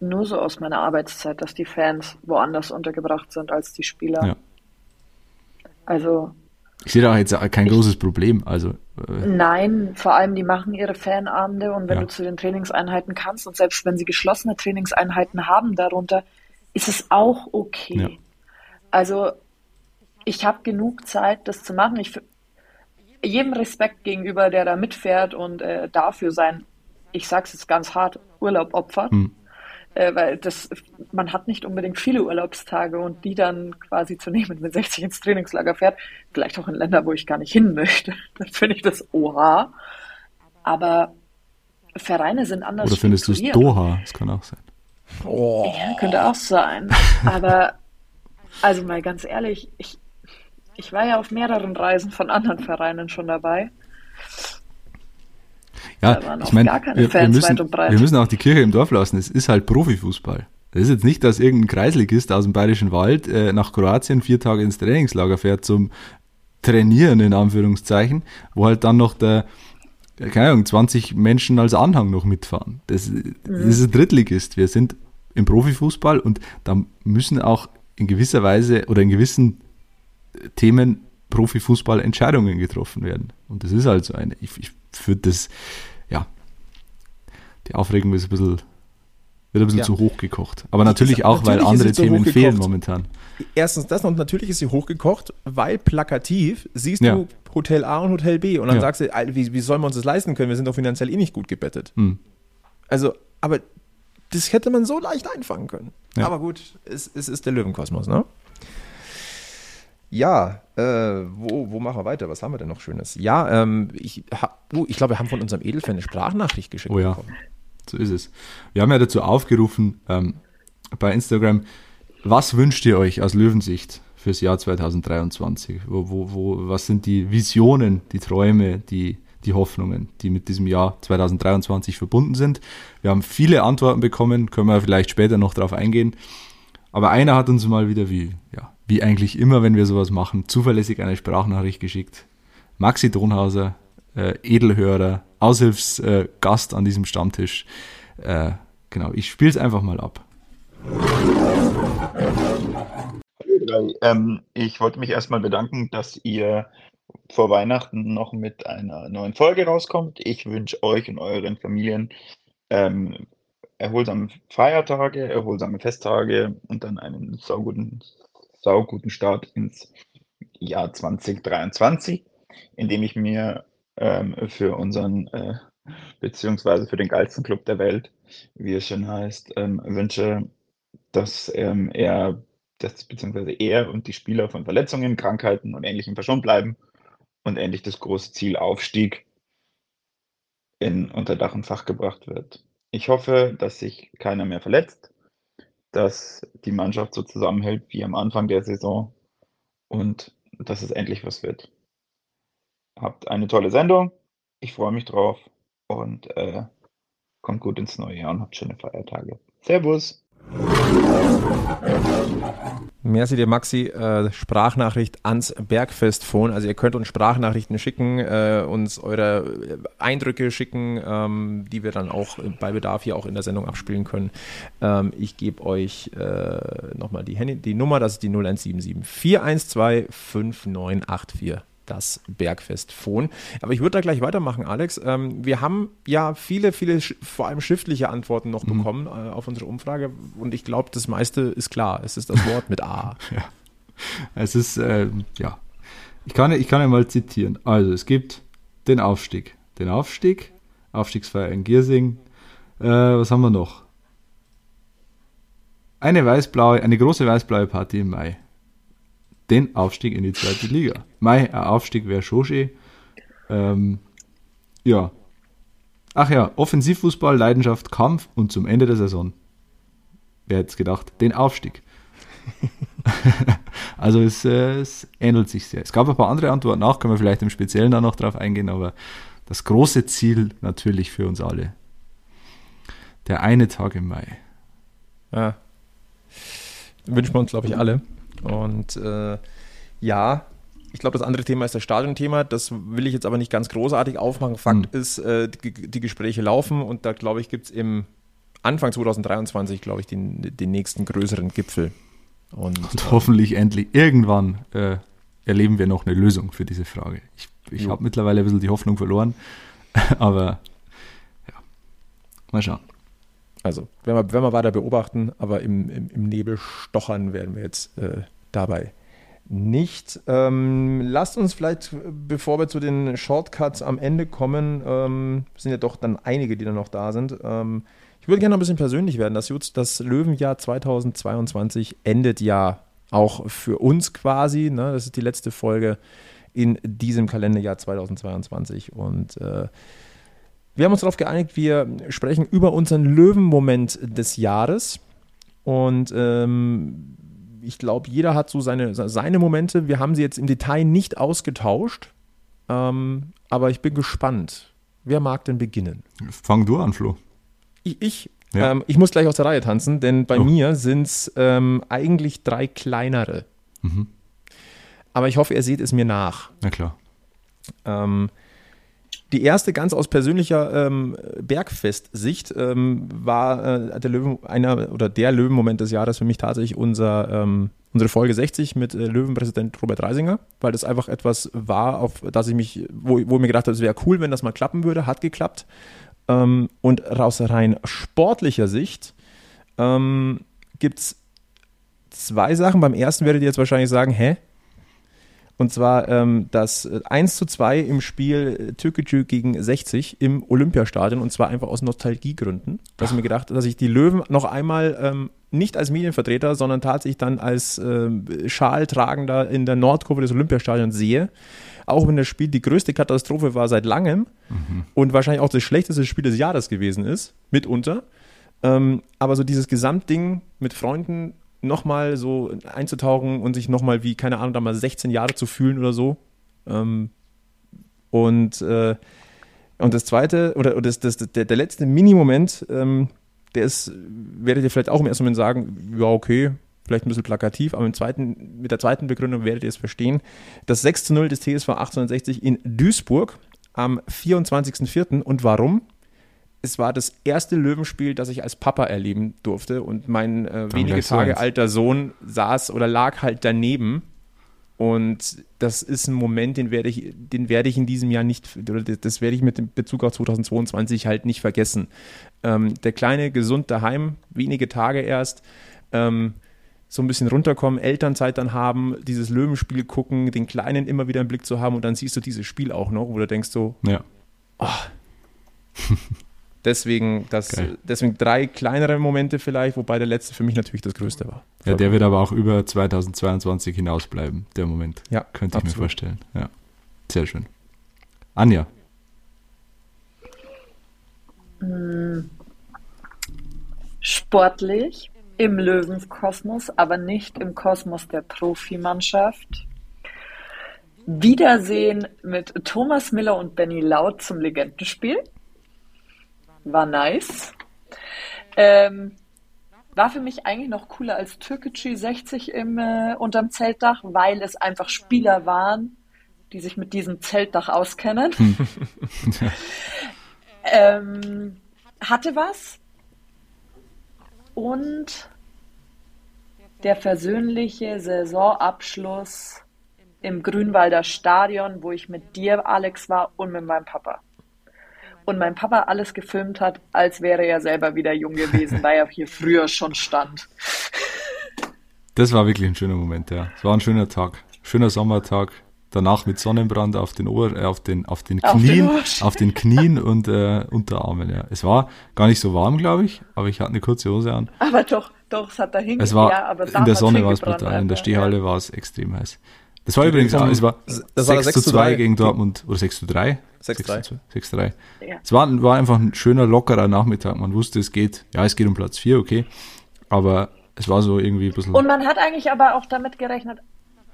nur so aus meiner Arbeitszeit, dass die Fans woanders untergebracht sind als die Spieler. Ja. Also. Ich sehe da jetzt kein ich, großes Problem. Also, äh, nein, vor allem die machen ihre Fanabende und wenn ja. du zu den Trainingseinheiten kannst und selbst wenn sie geschlossene Trainingseinheiten haben darunter, ist es auch okay. Ja. Also ich habe genug Zeit, das zu machen. Ich jedem Respekt gegenüber, der da mitfährt und äh, dafür sein ich sage es jetzt ganz hart, Urlaub opfert. Hm. Äh, weil das, man hat nicht unbedingt viele Urlaubstage und die dann quasi zu nehmen, wenn 60 ins Trainingslager fährt, vielleicht auch in Länder, wo ich gar nicht hin möchte, dann finde ich das oha. Aber Vereine sind anders. Oder findest du es Doha? Das kann auch sein. Oh. Ja, könnte auch sein. Aber, also mal ganz ehrlich, ich, Ich war ja auf mehreren Reisen von anderen Vereinen schon dabei. Ja, ich meine, wir, wir, müssen, wir müssen auch die Kirche im Dorf lassen. Es ist halt Profifußball. Das ist jetzt nicht, dass irgendein Kreisligist aus dem Bayerischen Wald äh, nach Kroatien vier Tage ins Trainingslager fährt zum Trainieren, in Anführungszeichen, wo halt dann noch der, keine Ahnung, 20 Menschen als Anhang noch mitfahren. Das, das ist ein Drittligist. Wir sind im Profifußball und da müssen auch in gewisser Weise oder in gewissen Themen Profifußball Entscheidungen getroffen werden. Und das ist halt so eine. Ich, ich würde das, ja, die Aufregung ist ein bisschen wird ein bisschen ja. zu hoch gekocht. Aber natürlich ist, auch, natürlich weil andere Themen fehlen momentan. Erstens das und natürlich ist sie hochgekocht, weil plakativ siehst ja. du Hotel A und Hotel B und dann ja. sagst du, wie, wie sollen wir uns das leisten können? Wir sind doch finanziell eh nicht gut gebettet. Hm. Also, aber das hätte man so leicht einfangen können. Aber gut, es, es ist der Löwenkosmos, ne? Ja, äh, wo, wo machen wir weiter? Was haben wir denn noch Schönes? Ja, ähm, ich, uh, ich glaube, wir haben von unserem Edelfan eine Sprachnachricht geschickt oh, ja. bekommen. So ist es. Wir haben ja dazu aufgerufen ähm, bei Instagram, was wünscht ihr euch aus Löwensicht fürs Jahr 2023? Wo, wo, wo, was sind die Visionen, die Träume, die, die Hoffnungen, die mit diesem Jahr 2023 verbunden sind? Wir haben viele Antworten bekommen, können wir vielleicht später noch darauf eingehen. Aber einer hat uns mal wieder, wie, ja, wie eigentlich immer, wenn wir sowas machen, zuverlässig eine Sprachnachricht geschickt. Maxi Donhauser, äh, Edelhörer, Aushilfsgast äh, an diesem Stammtisch. Äh, genau, ich spiele es einfach mal ab. Ähm, ich wollte mich erstmal bedanken, dass ihr vor Weihnachten noch mit einer neuen Folge rauskommt. Ich wünsche euch und euren Familien ähm, erholsame Feiertage, erholsame Festtage und dann einen sauguten, sauguten Start ins Jahr 2023, indem ich mir ähm, für unseren, äh, beziehungsweise für den geilsten Club der Welt, wie es schon heißt, ähm, wünsche, dass ähm, er, dass, beziehungsweise er und die Spieler von Verletzungen, Krankheiten und Ähnlichem verschont bleiben und endlich das große Ziel Aufstieg in unter Dach und Fach gebracht wird. Ich hoffe, dass sich keiner mehr verletzt, dass die Mannschaft so zusammenhält wie am Anfang der Saison und dass es endlich was wird. Habt eine tolle Sendung. Ich freue mich drauf und äh, kommt gut ins neue Jahr und habt schöne Feiertage. Servus. Merci dir, Maxi. Äh, Sprachnachricht ans Bergfestphone. Also ihr könnt uns Sprachnachrichten schicken, äh, uns eure Eindrücke schicken, ähm, die wir dann auch bei Bedarf hier auch in der Sendung abspielen können. Ähm, ich gebe euch äh, nochmal die, die Nummer, das ist die 0177 412 5984 das Bergfest Fohn. Aber ich würde da gleich weitermachen, Alex. Ähm, wir haben ja viele, viele, vor allem schriftliche Antworten noch mhm. bekommen äh, auf unsere Umfrage und ich glaube, das meiste ist klar. Es ist das Wort mit A. ja. Es ist, äh, ja. Ich kann, ich kann ja mal zitieren. Also, es gibt den Aufstieg. Den Aufstieg, Aufstiegsfeier in Giersing. Äh, was haben wir noch? Eine weißblaue, eine große weißblaue Party im Mai den Aufstieg in die zweite Liga. Mein Aufstieg wäre schon schön. Ähm, ja. Ach ja, Offensivfußball, Leidenschaft, Kampf und zum Ende der Saison. Wer hätte es gedacht? Den Aufstieg. also es, äh, es, ähnelt sich sehr. Es gab ein paar andere Antworten auch, können wir vielleicht im Speziellen da noch drauf eingehen, aber das große Ziel natürlich für uns alle. Der eine Tag im Mai. Ja. Wünschen wir uns, glaube ich, alle. Und äh, ja, ich glaube, das andere Thema ist das Stadionthema. Das will ich jetzt aber nicht ganz großartig aufmachen. Fakt mhm. ist, äh, die, die, Gespräche laufen und da, glaube ich, gibt es im Anfang 2023, glaube ich, den, den nächsten größeren Gipfel. Und, und äh, hoffentlich endlich irgendwann äh, erleben wir noch eine Lösung für diese Frage. Ich, ich habe mittlerweile ein bisschen die Hoffnung verloren, aber ja, mal schauen. Also, werden wir, werden wir weiter beobachten, aber im, im, im Nebel stochern werden wir jetzt äh, dabei nicht. Ähm, lasst uns vielleicht, bevor wir zu den Shortcuts am Ende kommen, ähm, sind ja doch dann einige, die dann noch da sind. Ähm, ich würde gerne noch ein bisschen persönlich werden. Das, das Löwenjahr 2022 endet ja auch für uns quasi. Ne? Das ist die letzte Folge in diesem Kalenderjahr 2022 und äh, wir haben uns darauf geeinigt, wir sprechen über unseren Löwenmoment des Jahres. Und ähm, ich glaube, jeder hat so seine, seine Momente. Wir haben sie jetzt im Detail nicht ausgetauscht, ähm, aber ich bin gespannt. Wer mag denn beginnen? Fang du an, Flo. Ich, ich, ja. ähm, ich muss gleich aus der Reihe tanzen, denn bei oh. mir sind es ähm, eigentlich drei kleinere. Mhm. Aber ich hoffe, ihr seht es mir nach. Na klar. Ähm, die erste ganz aus persönlicher ähm, Bergfest-Sicht ähm, war äh, der Löwen, einer oder der Löwenmoment des Jahres für mich tatsächlich unser, ähm, unsere Folge 60 mit äh, Löwenpräsident Robert Reisinger, weil das einfach etwas war, auf das ich mich, wo, wo ich mir gedacht habe, es wäre cool, wenn das mal klappen würde, hat geklappt. Ähm, und aus rein sportlicher Sicht ähm, gibt es zwei Sachen. Beim ersten werdet ihr jetzt wahrscheinlich sagen, hä? Und zwar ähm, das 1 äh, zu 2 im Spiel äh, Türkgücü gegen 60 im Olympiastadion und zwar einfach aus Nostalgiegründen. Dass ich mir gedacht, dass ich die Löwen noch einmal ähm, nicht als Medienvertreter, sondern tatsächlich dann als äh, Schaltragender in der Nordkurve des Olympiastadions sehe. Auch wenn das Spiel die größte Katastrophe war seit langem mhm. und wahrscheinlich auch das schlechteste Spiel des Jahres gewesen ist, mitunter. Ähm, aber so dieses Gesamtding mit Freunden nochmal so einzutauchen und sich nochmal wie, keine Ahnung, da mal 16 Jahre zu fühlen oder so. Ähm, und, äh, und das zweite, oder, das, das, der, der letzte Mini-Moment, ähm, der ist, werdet ihr vielleicht auch im ersten Moment sagen, ja, okay, vielleicht ein bisschen plakativ, aber im zweiten, mit der zweiten Begründung werdet ihr es verstehen. Das 6 zu 0 des TSV 1860 in Duisburg am 24.04. Und warum? Es war das erste Löwenspiel, das ich als Papa erleben durfte und mein äh, wenige Tage alter Sohn saß oder lag halt daneben. Und das ist ein Moment, den werde ich, den werde ich in diesem Jahr nicht, oder das werde ich mit dem Bezug auf 2022 halt nicht vergessen. Ähm, der kleine gesund daheim, wenige Tage erst, ähm, so ein bisschen runterkommen, Elternzeit dann haben, dieses Löwenspiel gucken, den Kleinen immer wieder im Blick zu haben und dann siehst du dieses Spiel auch noch, wo du denkst so, ja. Oh, Deswegen, das, deswegen drei kleinere Momente vielleicht, wobei der letzte für mich natürlich das größte war. Ja, der wird aber auch über 2022 hinaus bleiben, der Moment. Ja, könnte ich absolut. mir vorstellen. Ja, sehr schön. Anja. Hm. Sportlich im Löwenkosmos, aber nicht im Kosmos der Profimannschaft. Wiedersehen mit Thomas Miller und Benny Laut zum Legendenspiel war nice. Ähm, war für mich eigentlich noch cooler als Türkgücü 60 im, äh, unterm Zeltdach, weil es einfach Spieler waren, die sich mit diesem Zeltdach auskennen. Hm. ähm, hatte was. Und der versöhnliche Saisonabschluss im Grünwalder Stadion, wo ich mit dir, Alex, war und mit meinem Papa und mein Papa alles gefilmt hat, als wäre er selber wieder jung gewesen, weil er hier früher schon stand. Das war wirklich ein schöner Moment, ja. Es war ein schöner Tag, schöner Sommertag. Danach mit Sonnenbrand auf den Ohr, äh, auf den auf den Knien, auf den, auf den Knien und äh, Unterarmen. Ja, es war gar nicht so warm, glaube ich, aber ich hatte eine kurze Hose an. Aber doch, doch, es hat dahin. Es war ja, in der Sonne war es brutal, in der Stehhalle ja. war es extrem heiß. Das war übrigens auch, es war, das 6 zu 2 gegen Dortmund, oder 6 zu 3? 6-3. 6-3. Ja. Es war, war einfach ein schöner, lockerer Nachmittag. Man wusste, es geht, ja, es geht um Platz 4, okay. Aber es war so irgendwie ein bisschen. Und man hat eigentlich aber auch damit gerechnet,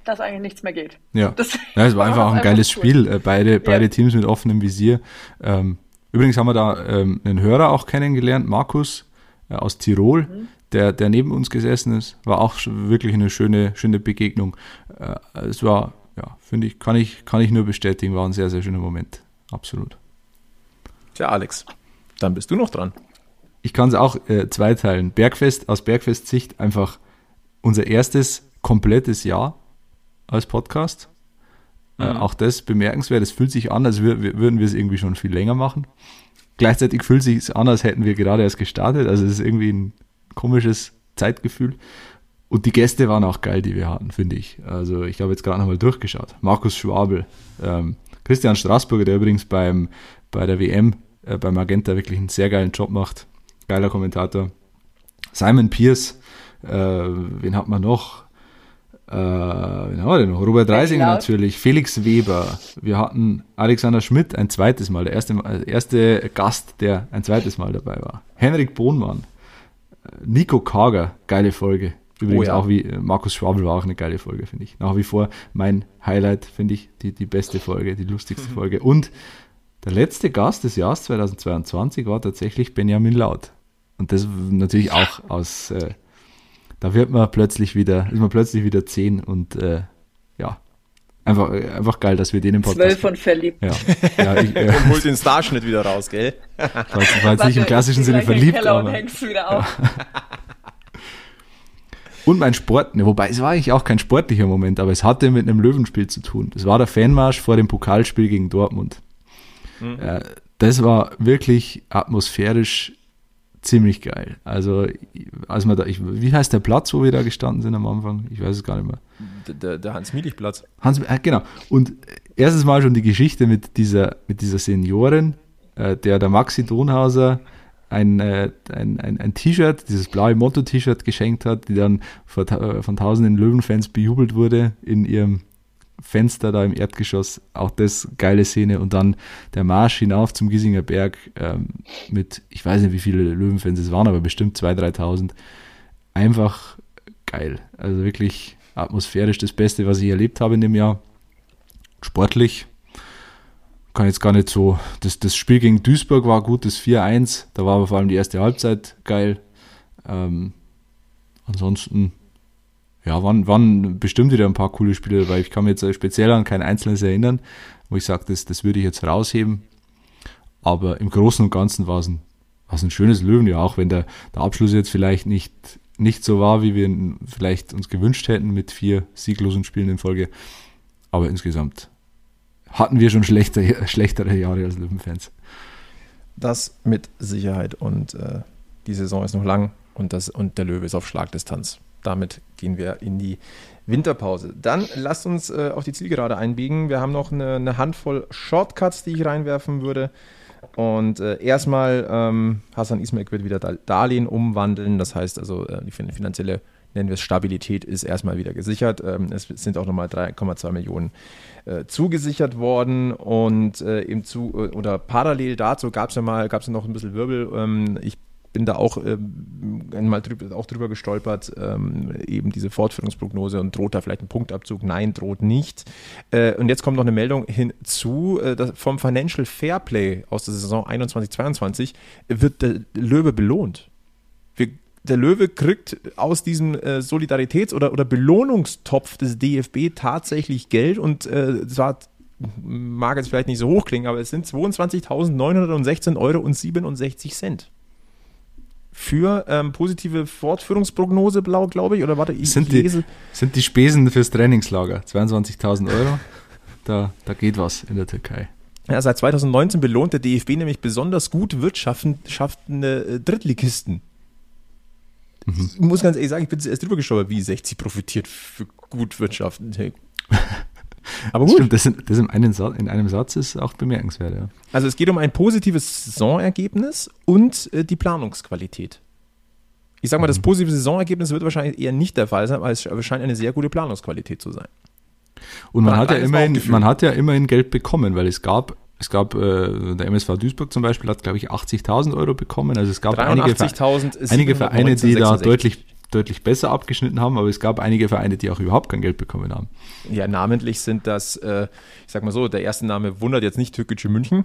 dass eigentlich nichts mehr geht. Ja, das ja es war einfach auch ein geiles cool. Spiel. Äh, beide, beide ja. Teams mit offenem Visier. Ähm, übrigens haben wir da ähm, einen Hörer auch kennengelernt, Markus äh, aus Tirol, mhm. Der, der neben uns gesessen ist. War auch wirklich eine schöne, schöne Begegnung. Äh, es war, ja, finde ich, kann ich, kann ich nur bestätigen, war ein sehr, sehr schöner Moment absolut. Tja, Alex, dann bist du noch dran. Ich kann es auch äh, zweiteilen. Bergfest, aus Bergfest-Sicht einfach unser erstes komplettes Jahr als Podcast. Äh, mhm. Äh, auch das bemerkenswert. Es fühlt sich an, als würden wir es irgendwie schon viel länger machen. Gleichzeitig fühlt es sich an, als hätten wir gerade erst gestartet. Also es ist irgendwie ein komisches Zeitgefühl. Und die Gäste waren auch geil, die wir hatten, finde ich. Also ich habe jetzt gerade nochmal durchgeschaut. Markus Schwabel, ähm, Christian Straßburger, der übrigens beim, bei der WM äh, beim Magenta wirklich einen sehr geilen Job macht. Geiler Kommentator. Simon Pierce, äh, wen hat man noch? Äh, wen haben wir denn noch? Robert Reisinger natürlich, Felix Weber. Wir hatten Alexander Schmidt ein zweites Mal, der erste, der erste Gast, der ein zweites Mal dabei war. Henrik Bohnmann, äh, Nico Kager, geile Folge. Übrigens Oh ja. auch wie äh, Markus Schwabel war auch eine geile Folge, finde ich. Nach wie vor mein Highlight, finde ich, die, die beste Folge, die lustigste Folge. Und der letzte Gast des Jahres 2022 war tatsächlich Benjamin Laut. Und das natürlich auch aus, äh, da wird man plötzlich wieder, ist man plötzlich wieder zehn und äh, einfach, einfach geil, dass wir den im Podcast Zwölf und verliebt. ja, ja, ich, äh, Und holt den Starschnitt wieder raus, gell? war jetzt, war jetzt nicht im klassischen Sinne verliebt, Keller und aber, hängst wieder auf. Und mein Sport, ne, wobei es war eigentlich auch kein sportlicher Moment, aber es hatte mit einem Löwenspiel zu tun. Das war der Fanmarsch vor dem Pokalspiel gegen Dortmund. Äh, das war wirklich atmosphärisch ziemlich geil. Also, als man da, ich, wie heißt der Platz, wo wir da gestanden sind am Anfang? Ich weiß es gar nicht mehr. Der, der, Hans-Mielich-Platz. Hans, äh, genau. Und erstes Mal schon die Geschichte mit dieser, mit dieser Seniorin, äh, der der Maxi Donhauser ein, äh, ein, ein, ein T-Shirt, dieses blaue Motto-T-Shirt geschenkt hat, die dann ta- äh, von tausenden Löwenfans bejubelt wurde in ihrem Fenster da im Erdgeschoss. Auch das geile Szene. Und dann der Marsch hinauf zum Giesinger Berg ähm, mit, ich weiß nicht, wie viele Löwenfans es waren, aber bestimmt 2.000, 3.000. Einfach geil. Also wirklich atmosphärisch das Beste, was ich erlebt habe in dem Jahr. Sportlich kann jetzt gar nicht so. Das, das Spiel gegen Duisburg war gut, das 4-1. Da war aber vor allem die erste Halbzeit geil. Ähm, ansonsten, ja, waren, waren bestimmt wieder ein paar coole Spiele dabei. Ich kann mich jetzt speziell an kein einzelnes erinnern, wo ich sage, das, das würde ich jetzt rausheben. Aber im Großen und Ganzen war es ein, ein schönes Löwenjahr, auch wenn der, der Abschluss jetzt vielleicht nicht, nicht so war, wie wir ihn vielleicht uns gewünscht hätten mit vier sieglosen Spielen in Folge. Aber insgesamt hatten wir schon schlechter, schlechtere Jahre als Löwenfans. Das mit Sicherheit. Und äh, die Saison ist noch lang und, das, und der Löwe ist auf Schlagdistanz. Damit gehen wir in die Winterpause. Dann lasst uns äh, auf die Zielgerade einbiegen. Wir haben noch eine, eine Handvoll Shortcuts, die ich reinwerfen würde. Und äh, erstmal, ähm, Hassan Ismail wird wieder Dar- Darlehen umwandeln. Das heißt also, äh, die fin- finanzielle, nennen wir es Stabilität, ist erstmal wieder gesichert. Ähm, es sind auch nochmal 3,2 Millionen äh, zugesichert worden. Und äh, im zu, oder parallel dazu gab es ja mal, gab es ja noch ein bisschen Wirbel. Ähm, ich bin da auch ähm, einmal drüber, auch drüber gestolpert, ähm, eben diese Fortführungsprognose und droht da vielleicht ein Punktabzug? Nein, droht nicht. Äh, und jetzt kommt noch eine Meldung hinzu, äh, vom Financial Fairplay aus der Saison 21-22 wird der Löwe belohnt. Wir, der Löwe kriegt aus diesem äh, Solidaritäts- oder, oder Belohnungstopf des DFB tatsächlich Geld und äh, zwar mag jetzt vielleicht nicht so hoch klingen, aber es sind 22.916 Euro und 67 Cent für ähm, positive Fortführungsprognose, blau, glaube ich, oder warte, ich, Sind ich die- lese. Sind die Spesen fürs Trainingslager 22.000 Euro? Da, da geht was in der Türkei. Ja, seit 2019 belohnt der DFB nämlich besonders gut wirtschaftende äh, Drittligisten. Mhm. Ich muss ganz ehrlich sagen, ich bin zuerst drüber gestolpert, wie 60 profitiert für gut wirtschaften. Aber gut. Stimmt, das, in, das in, einem Satz, in einem Satz ist auch bemerkenswert. Ja. Also es geht um ein positives Saisonergebnis und äh, die Planungsqualität. Ich sage mal, das Mhm. positive Saisonergebnis wird wahrscheinlich eher nicht der Fall sein, aber es scheint eine sehr gute Planungsqualität zu sein. Und man Man hat, hat ja immerhin, man hat ja immerhin Geld bekommen, weil es gab, es gab, äh, der MSV Duisburg zum Beispiel hat, glaube ich, 80.000 Euro bekommen. Also es gab einige, Ver- 83.000 einige Vereine, die da 719,66. deutlich, deutlich besser abgeschnitten haben, aber es gab einige Vereine, die auch überhaupt kein Geld bekommen haben. Ja, namentlich sind das, äh, ich sag mal so, der erste Name wundert jetzt nicht Türkische München.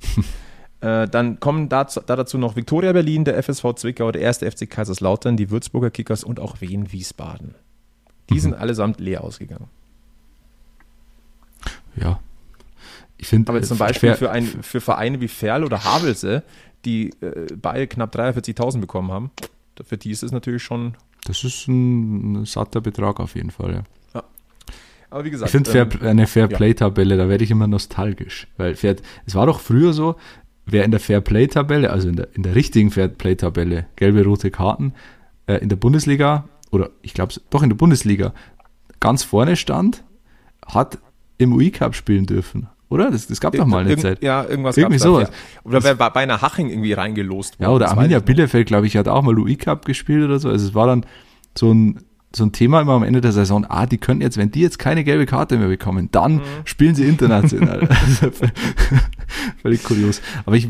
äh, dann kommen dazu, da dazu noch Viktoria Berlin, der FSV Zwickau, der erste FC Kaiserslautern, die Würzburger Kickers und auch Wien Wiesbaden. Die sind allesamt leer ausgegangen. Ja. Ich finde, Aber zum Beispiel für, ein, für Vereine wie Ferl oder Havelse, die äh, beide knapp 43.000 bekommen haben, für die ist es natürlich schon. das ist ein, satter Betrag auf jeden Fall. Ja. Aber wie Ich gesagt, finde ähm, eine Fair ja. Play Tabelle, da werde ich immer nostalgisch, weil Fair, es war doch früher so, wer in der Fair Play Tabelle, also in der, in der richtigen Fair Play Tabelle, gelbe, rote Karten, äh, in der Bundesliga oder ich glaube doch in der Bundesliga ganz vorne stand, hat im UI Cup spielen dürfen, oder? Das, das gab doch mal eine irgend- Zeit. Ja, irgendwas Irgendwie da, sowas. ja. Oder wer bei einer Haching irgendwie reingelost Ja, oder Arminia. Bielefeld, glaube ich, hat auch mal UI Cup gespielt oder so. Also es war dann so ein, so ein Thema immer am Ende der Saison, ah, die können jetzt, wenn die jetzt keine gelbe Karte mehr bekommen, dann Mhm. spielen sie international. Also Völlig kurios. Aber ich,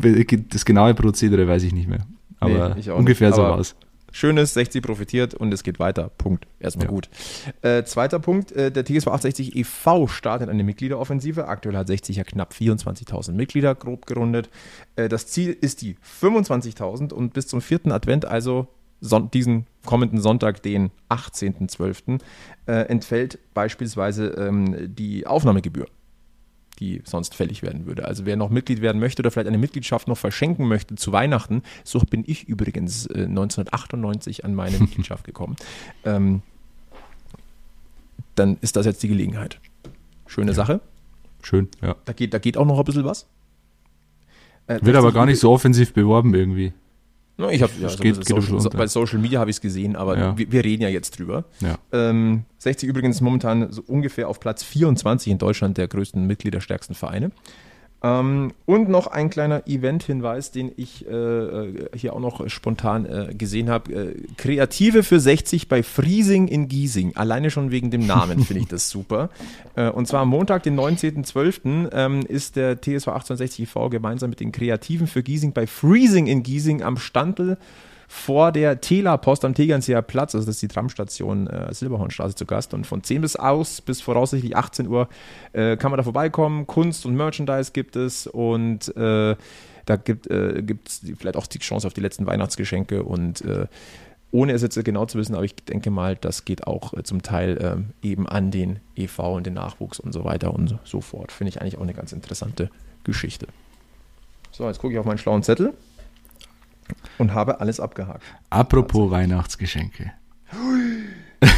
das genaue Prozedere weiß ich nicht mehr. Aber Nee, ungefähr nicht. so Aber- war es. Schönes, 60 profitiert und es geht weiter. Punkt. Erstmal Ja. gut. Äh, zweiter Punkt, äh, der TSV 860 e.V. startet eine Mitgliederoffensive. Aktuell hat 60 ja knapp 24.000 Mitglieder, grob gerundet. Äh, das Ziel ist die 25.000 und bis zum vierten Advent, also son diesen kommenden Sonntag, den 18.12., äh, entfällt beispielsweise ähm, die Aufnahmegebühr die sonst fällig werden würde. Also wer noch Mitglied werden möchte oder vielleicht eine Mitgliedschaft noch verschenken möchte zu Weihnachten, so bin ich übrigens äh, 1998 an meine Mitgliedschaft gekommen, ähm, dann ist das jetzt die Gelegenheit. Schöne Sache. Schön, ja. Da geht, da geht auch noch ein bisschen was. Äh, Wird aber 60 gar nicht so offensiv beworben irgendwie. No, ich habe ja, Es so geht- geht Social, so, bei Social Media habe ich es gesehen, aber Ja. wir, wir reden ja jetzt drüber. Ja. Ähm, 60 übrigens momentan so ungefähr auf Platz 24 in Deutschland der größten Mitgliederstärksten Vereine. Ähm, und noch ein kleiner Event-Hinweis, den ich äh, äh, hier auch noch spontan äh, gesehen habe. Äh, Kreative für 60 bei Friesing in Giesing. Alleine schon wegen dem Namen finde ich das super. Äh, und zwar am Montag, den 19.12., ähm, ist der TSV 1860 e.V. gemeinsam mit den Kreativen für Giesing bei Freezing in Giesing am Standel vor der Tela-Post am Tegernseer Platz, also das ist die Tramstation äh, Silberhornstraße zu Gast. Und von 10 bis aus, bis voraussichtlich 18 Uhr, äh, kann man da vorbeikommen. Kunst und Merchandise gibt es und äh, da gibt es vielleicht auch die Chance auf die letzten Weihnachtsgeschenke und äh, ohne es jetzt genau zu wissen, aber ich denke mal, das geht auch äh, zum Teil ähm, eben an den EV und den Nachwuchs und so weiter und so fort. Finde ich eigentlich auch eine ganz interessante Geschichte. So, jetzt gucke ich auf meinen schlauen Zettel und habe alles abgehakt. Apropos Weihnachtsgeschenke.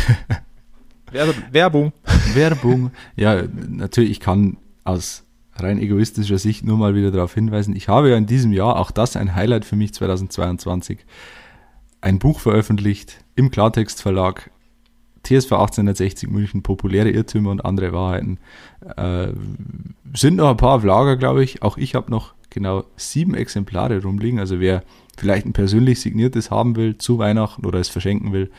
Werbe Werbung. Werbung. Ja, natürlich, ich kann aus rein egoistischer Sicht nur mal wieder darauf hinweisen. Ich habe ja in diesem Jahr, auch das ein Highlight für mich 2022, ein Buch veröffentlicht im Klartext Verlag. TSV 1860 München, populäre Irrtümer und andere Wahrheiten. Äh, sind noch ein paar auf Lager, glaube ich. Auch ich habe noch genau sieben Exemplare rumliegen. Also wer vielleicht ein persönlich signiertes haben will zu Weihnachten oder es verschenken will,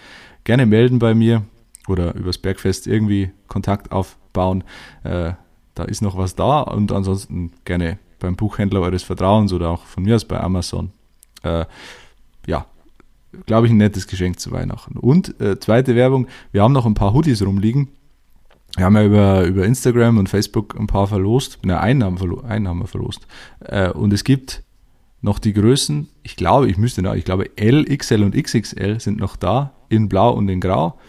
gerne melden bei mir oder übers Bergfest irgendwie Kontakt aufbauen. Äh, da ist noch was da und ansonsten gerne beim Buchhändler eures Vertrauens oder auch von mir aus bei Amazon. Äh, ja, glaube ich, ein nettes Geschenk zu Weihnachten. Und äh, zweite Werbung, wir haben noch ein paar Hoodies rumliegen. Wir haben ja über, über Instagram und Facebook ein paar verlost, ne, einen haben, verlo wir verlost. Äh, und es gibt noch die Größen, ich glaube, ich müsste noch, ich glaube L, XL und XXL sind noch da, in blau und in grau.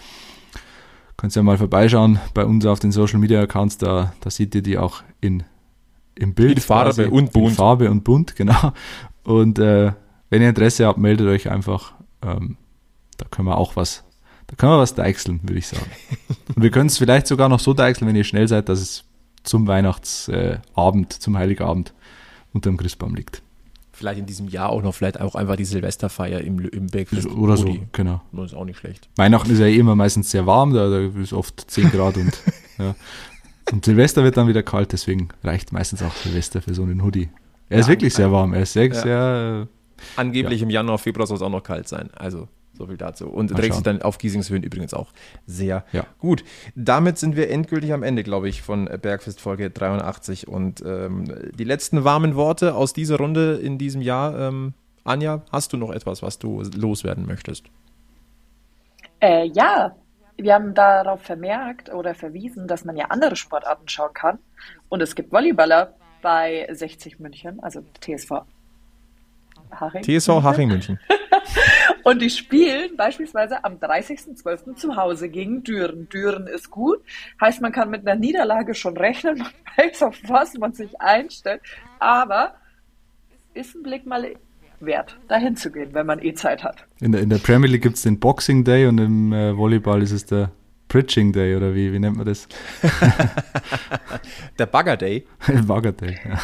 Kannst ja mal vorbeischauen bei uns auf den Social Media Accounts, da, da seht ihr die auch in, im Bild. In Farbe quasi. und bunt. In Farbe und bunt, genau. Und äh, wenn ihr Interesse habt, meldet euch einfach. Ähm, da können wir auch was, da können wir was deichseln, würde ich sagen. Und wir können es vielleicht sogar noch so deichseln, wenn ihr schnell seid, dass es zum Weihnachtsabend, zum Heiligabend unterm Christbaum liegt. Vielleicht in diesem Jahr auch noch, vielleicht auch einfach die Silvesterfeier im, im Bergfest. Oder so, genau. Das ist auch nicht schlecht. Weihnachten ist ja eh immer meistens sehr warm, da, da ist oft 10 Grad und, ja. und Silvester wird dann wieder kalt, deswegen reicht meistens auch Silvester für so einen Hoodie. Er ist Ja, wirklich sehr warm, er ist sehr, Ja. sehr, Angeblich im Januar, Februar soll es auch noch kalt sein. Also so viel dazu. Und Mal trägt sich dann auf Giesingshöhen übrigens auch sehr Ja. gut. Damit sind wir endgültig am Ende, glaube ich, von Bergfest Folge 83. Und ähm, die letzten warmen Worte aus dieser Runde in diesem Jahr. Ähm, Anja, hast du noch etwas, was du loswerden möchtest? Äh, ja, wir haben darauf vermerkt oder verwiesen, dass man ja andere Sportarten schauen kann. Und es gibt Volleyballer bei 60 München, also TSV Haching. TSV Haching München. Und die spielen beispielsweise am 30.12. zu Hause gegen Düren. Düren ist gut, heißt, man kann mit einer Niederlage schon rechnen, man weiß, auf was man sich einstellt, aber ist ein Blick mal wert, dahin zu gehen, wenn man eh Zeit hat. in der, in der Premier League gibt es den Boxing Day und im äh, Volleyball ist es der Bridging Day oder wie, wie nennt man das? Der Bagger Day. Bagger Day, ja.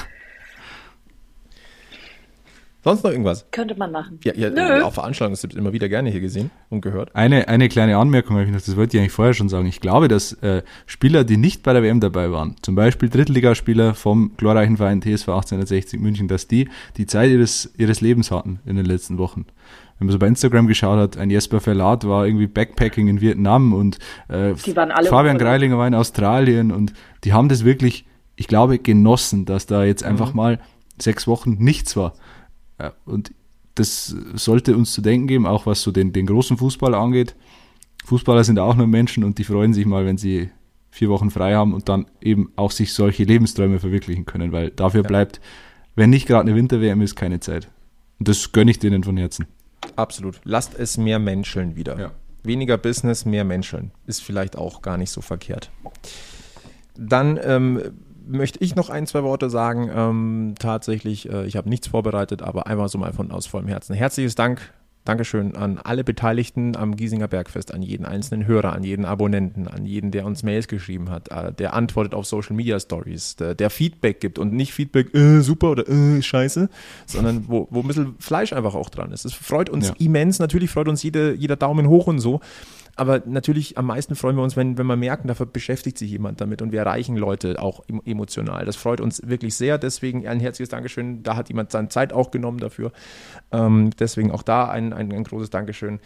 Sonst noch irgendwas? Könnte man machen. Ja, ja Nö. auf Veranstaltungen ist immer wieder gerne hier gesehen und gehört. Eine, eine kleine Anmerkung habe ich noch, das wollte ich eigentlich vorher schon sagen. Ich glaube, dass äh, Spieler, die nicht bei der WM dabei waren, zum Beispiel Drittligaspieler vom glorreichen Verein TSV 1860 München, dass die die Zeit ihres, ihres Lebens hatten in den letzten Wochen. Wenn man so bei Instagram geschaut hat, ein Jesper Verlat war irgendwie Backpacking in Vietnam und äh, Die waren alle Fabian. Greilinger war in Australien und die haben das wirklich, ich glaube, genossen, dass da jetzt einfach mal sechs Wochen nichts war. Ja, und das sollte uns zu denken geben, auch was so den, den großen Fußball angeht. Fußballer sind auch nur Menschen und die freuen sich mal, wenn sie vier Wochen frei haben und dann eben auch sich solche Lebensträume verwirklichen können, weil dafür ja. bleibt, wenn nicht gerade eine Winter-WM ist, keine Zeit. Und das gönne ich denen von Herzen. Absolut. Lasst es mehr menscheln wieder. Ja. Weniger Business, mehr menscheln. Ist vielleicht auch gar nicht so verkehrt. Dann ähm, möchte ich noch ein, zwei Worte sagen. Ähm, tatsächlich, äh, ich habe nichts vorbereitet, aber einfach so mal von aus vollem Herzen. Herzliches Dank Dankeschön an alle Beteiligten am Giesinger Bergfest, an jeden einzelnen Hörer, an jeden Abonnenten, an jeden, der uns Mails geschrieben hat, äh, der antwortet auf Social Media Stories, der, der Feedback gibt und nicht Feedback, äh, super oder äh, scheiße, sondern wo, wo ein bisschen Fleisch einfach auch dran ist. Es freut uns ja. immens, natürlich freut uns jede, jeder Daumen hoch und so, aber natürlich am meisten freuen wir uns, wenn, wenn wir merken, dafür beschäftigt sich jemand damit und wir erreichen Leute auch emotional. Das freut uns wirklich sehr. Deswegen ein herzliches Dankeschön. Da hat jemand seine Zeit auch genommen dafür. Ähm, deswegen auch da ein, ein, ein großes Dankeschön.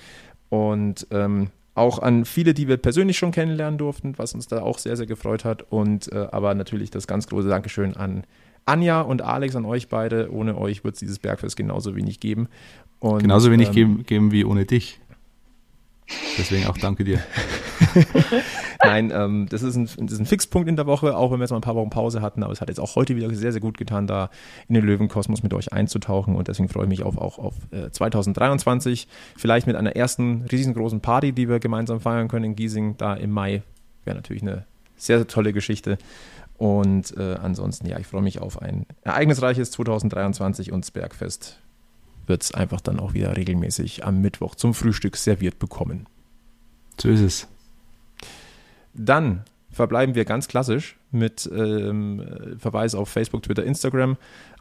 Und ähm, auch an viele, die wir persönlich schon kennenlernen durften, was uns da auch sehr, sehr gefreut hat. Und äh, aber natürlich das ganz große Dankeschön an Anja und Alex, an euch beide. Ohne euch wird es dieses Bergfest genauso wenig geben. Und, genauso wenig ähm, geben, geben wie ohne dich. Deswegen auch danke dir. Nein, ähm, das, ist ein, das ist ein Fixpunkt in der Woche, auch wenn wir jetzt mal ein paar Wochen Pause hatten. Aber es hat jetzt auch heute wieder sehr, sehr gut getan, da in den Löwenkosmos mit euch einzutauchen. Und deswegen freue ich mich auf, auch auf äh, 2023. Vielleicht mit einer ersten riesengroßen Party, die wir gemeinsam feiern können in Giesing, da im Mai. Wäre natürlich eine sehr, sehr tolle Geschichte. Und äh, ansonsten, ja, ich freue mich auf ein ereignisreiches 2023 und das Bergfest wird es einfach dann auch wieder regelmäßig am Mittwoch zum Frühstück serviert bekommen. So ist es. Dann verbleiben wir ganz klassisch mit ähm, Verweis auf Facebook, Twitter, Instagram,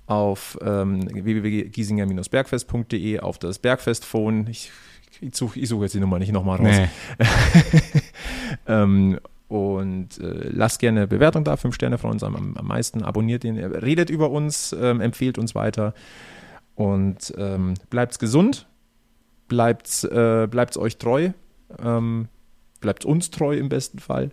auf ähm, www.giesinger-bergfest.de, auf das Bergfest-Phone. Ich, ich suche such jetzt die Nummer nicht nochmal raus. Nee. ähm, und äh, lasst gerne eine Bewertung da, fünf Sterne von uns am, am meisten, abonniert ihn, redet über uns, ähm, empfehlt uns weiter. Und ähm, bleibt's gesund, bleibt's, äh, bleibt's euch treu, ähm, bleibt uns treu im besten Fall.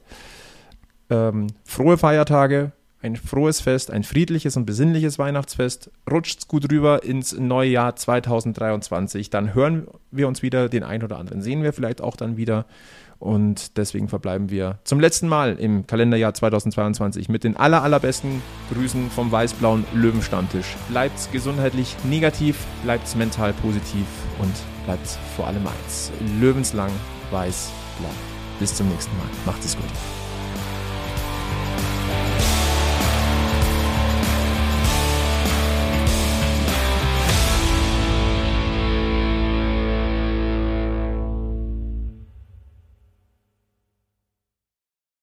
Ähm, frohe Feiertage, ein frohes Fest, ein friedliches und besinnliches Weihnachtsfest. Rutscht's gut rüber ins neue Jahr 2023. Dann hören wir uns wieder, den einen oder anderen sehen wir vielleicht auch dann wieder. Und deswegen verbleiben wir zum letzten Mal im Kalenderjahr 2022 mit den aller, allerbesten Grüßen vom weiß-blauen Löwenstammtisch. Bleibt's gesundheitlich negativ, bleibt's mental positiv und bleibt's vor allem eins. Löwenslang weiß-blau. Bis zum nächsten Mal. Macht es gut.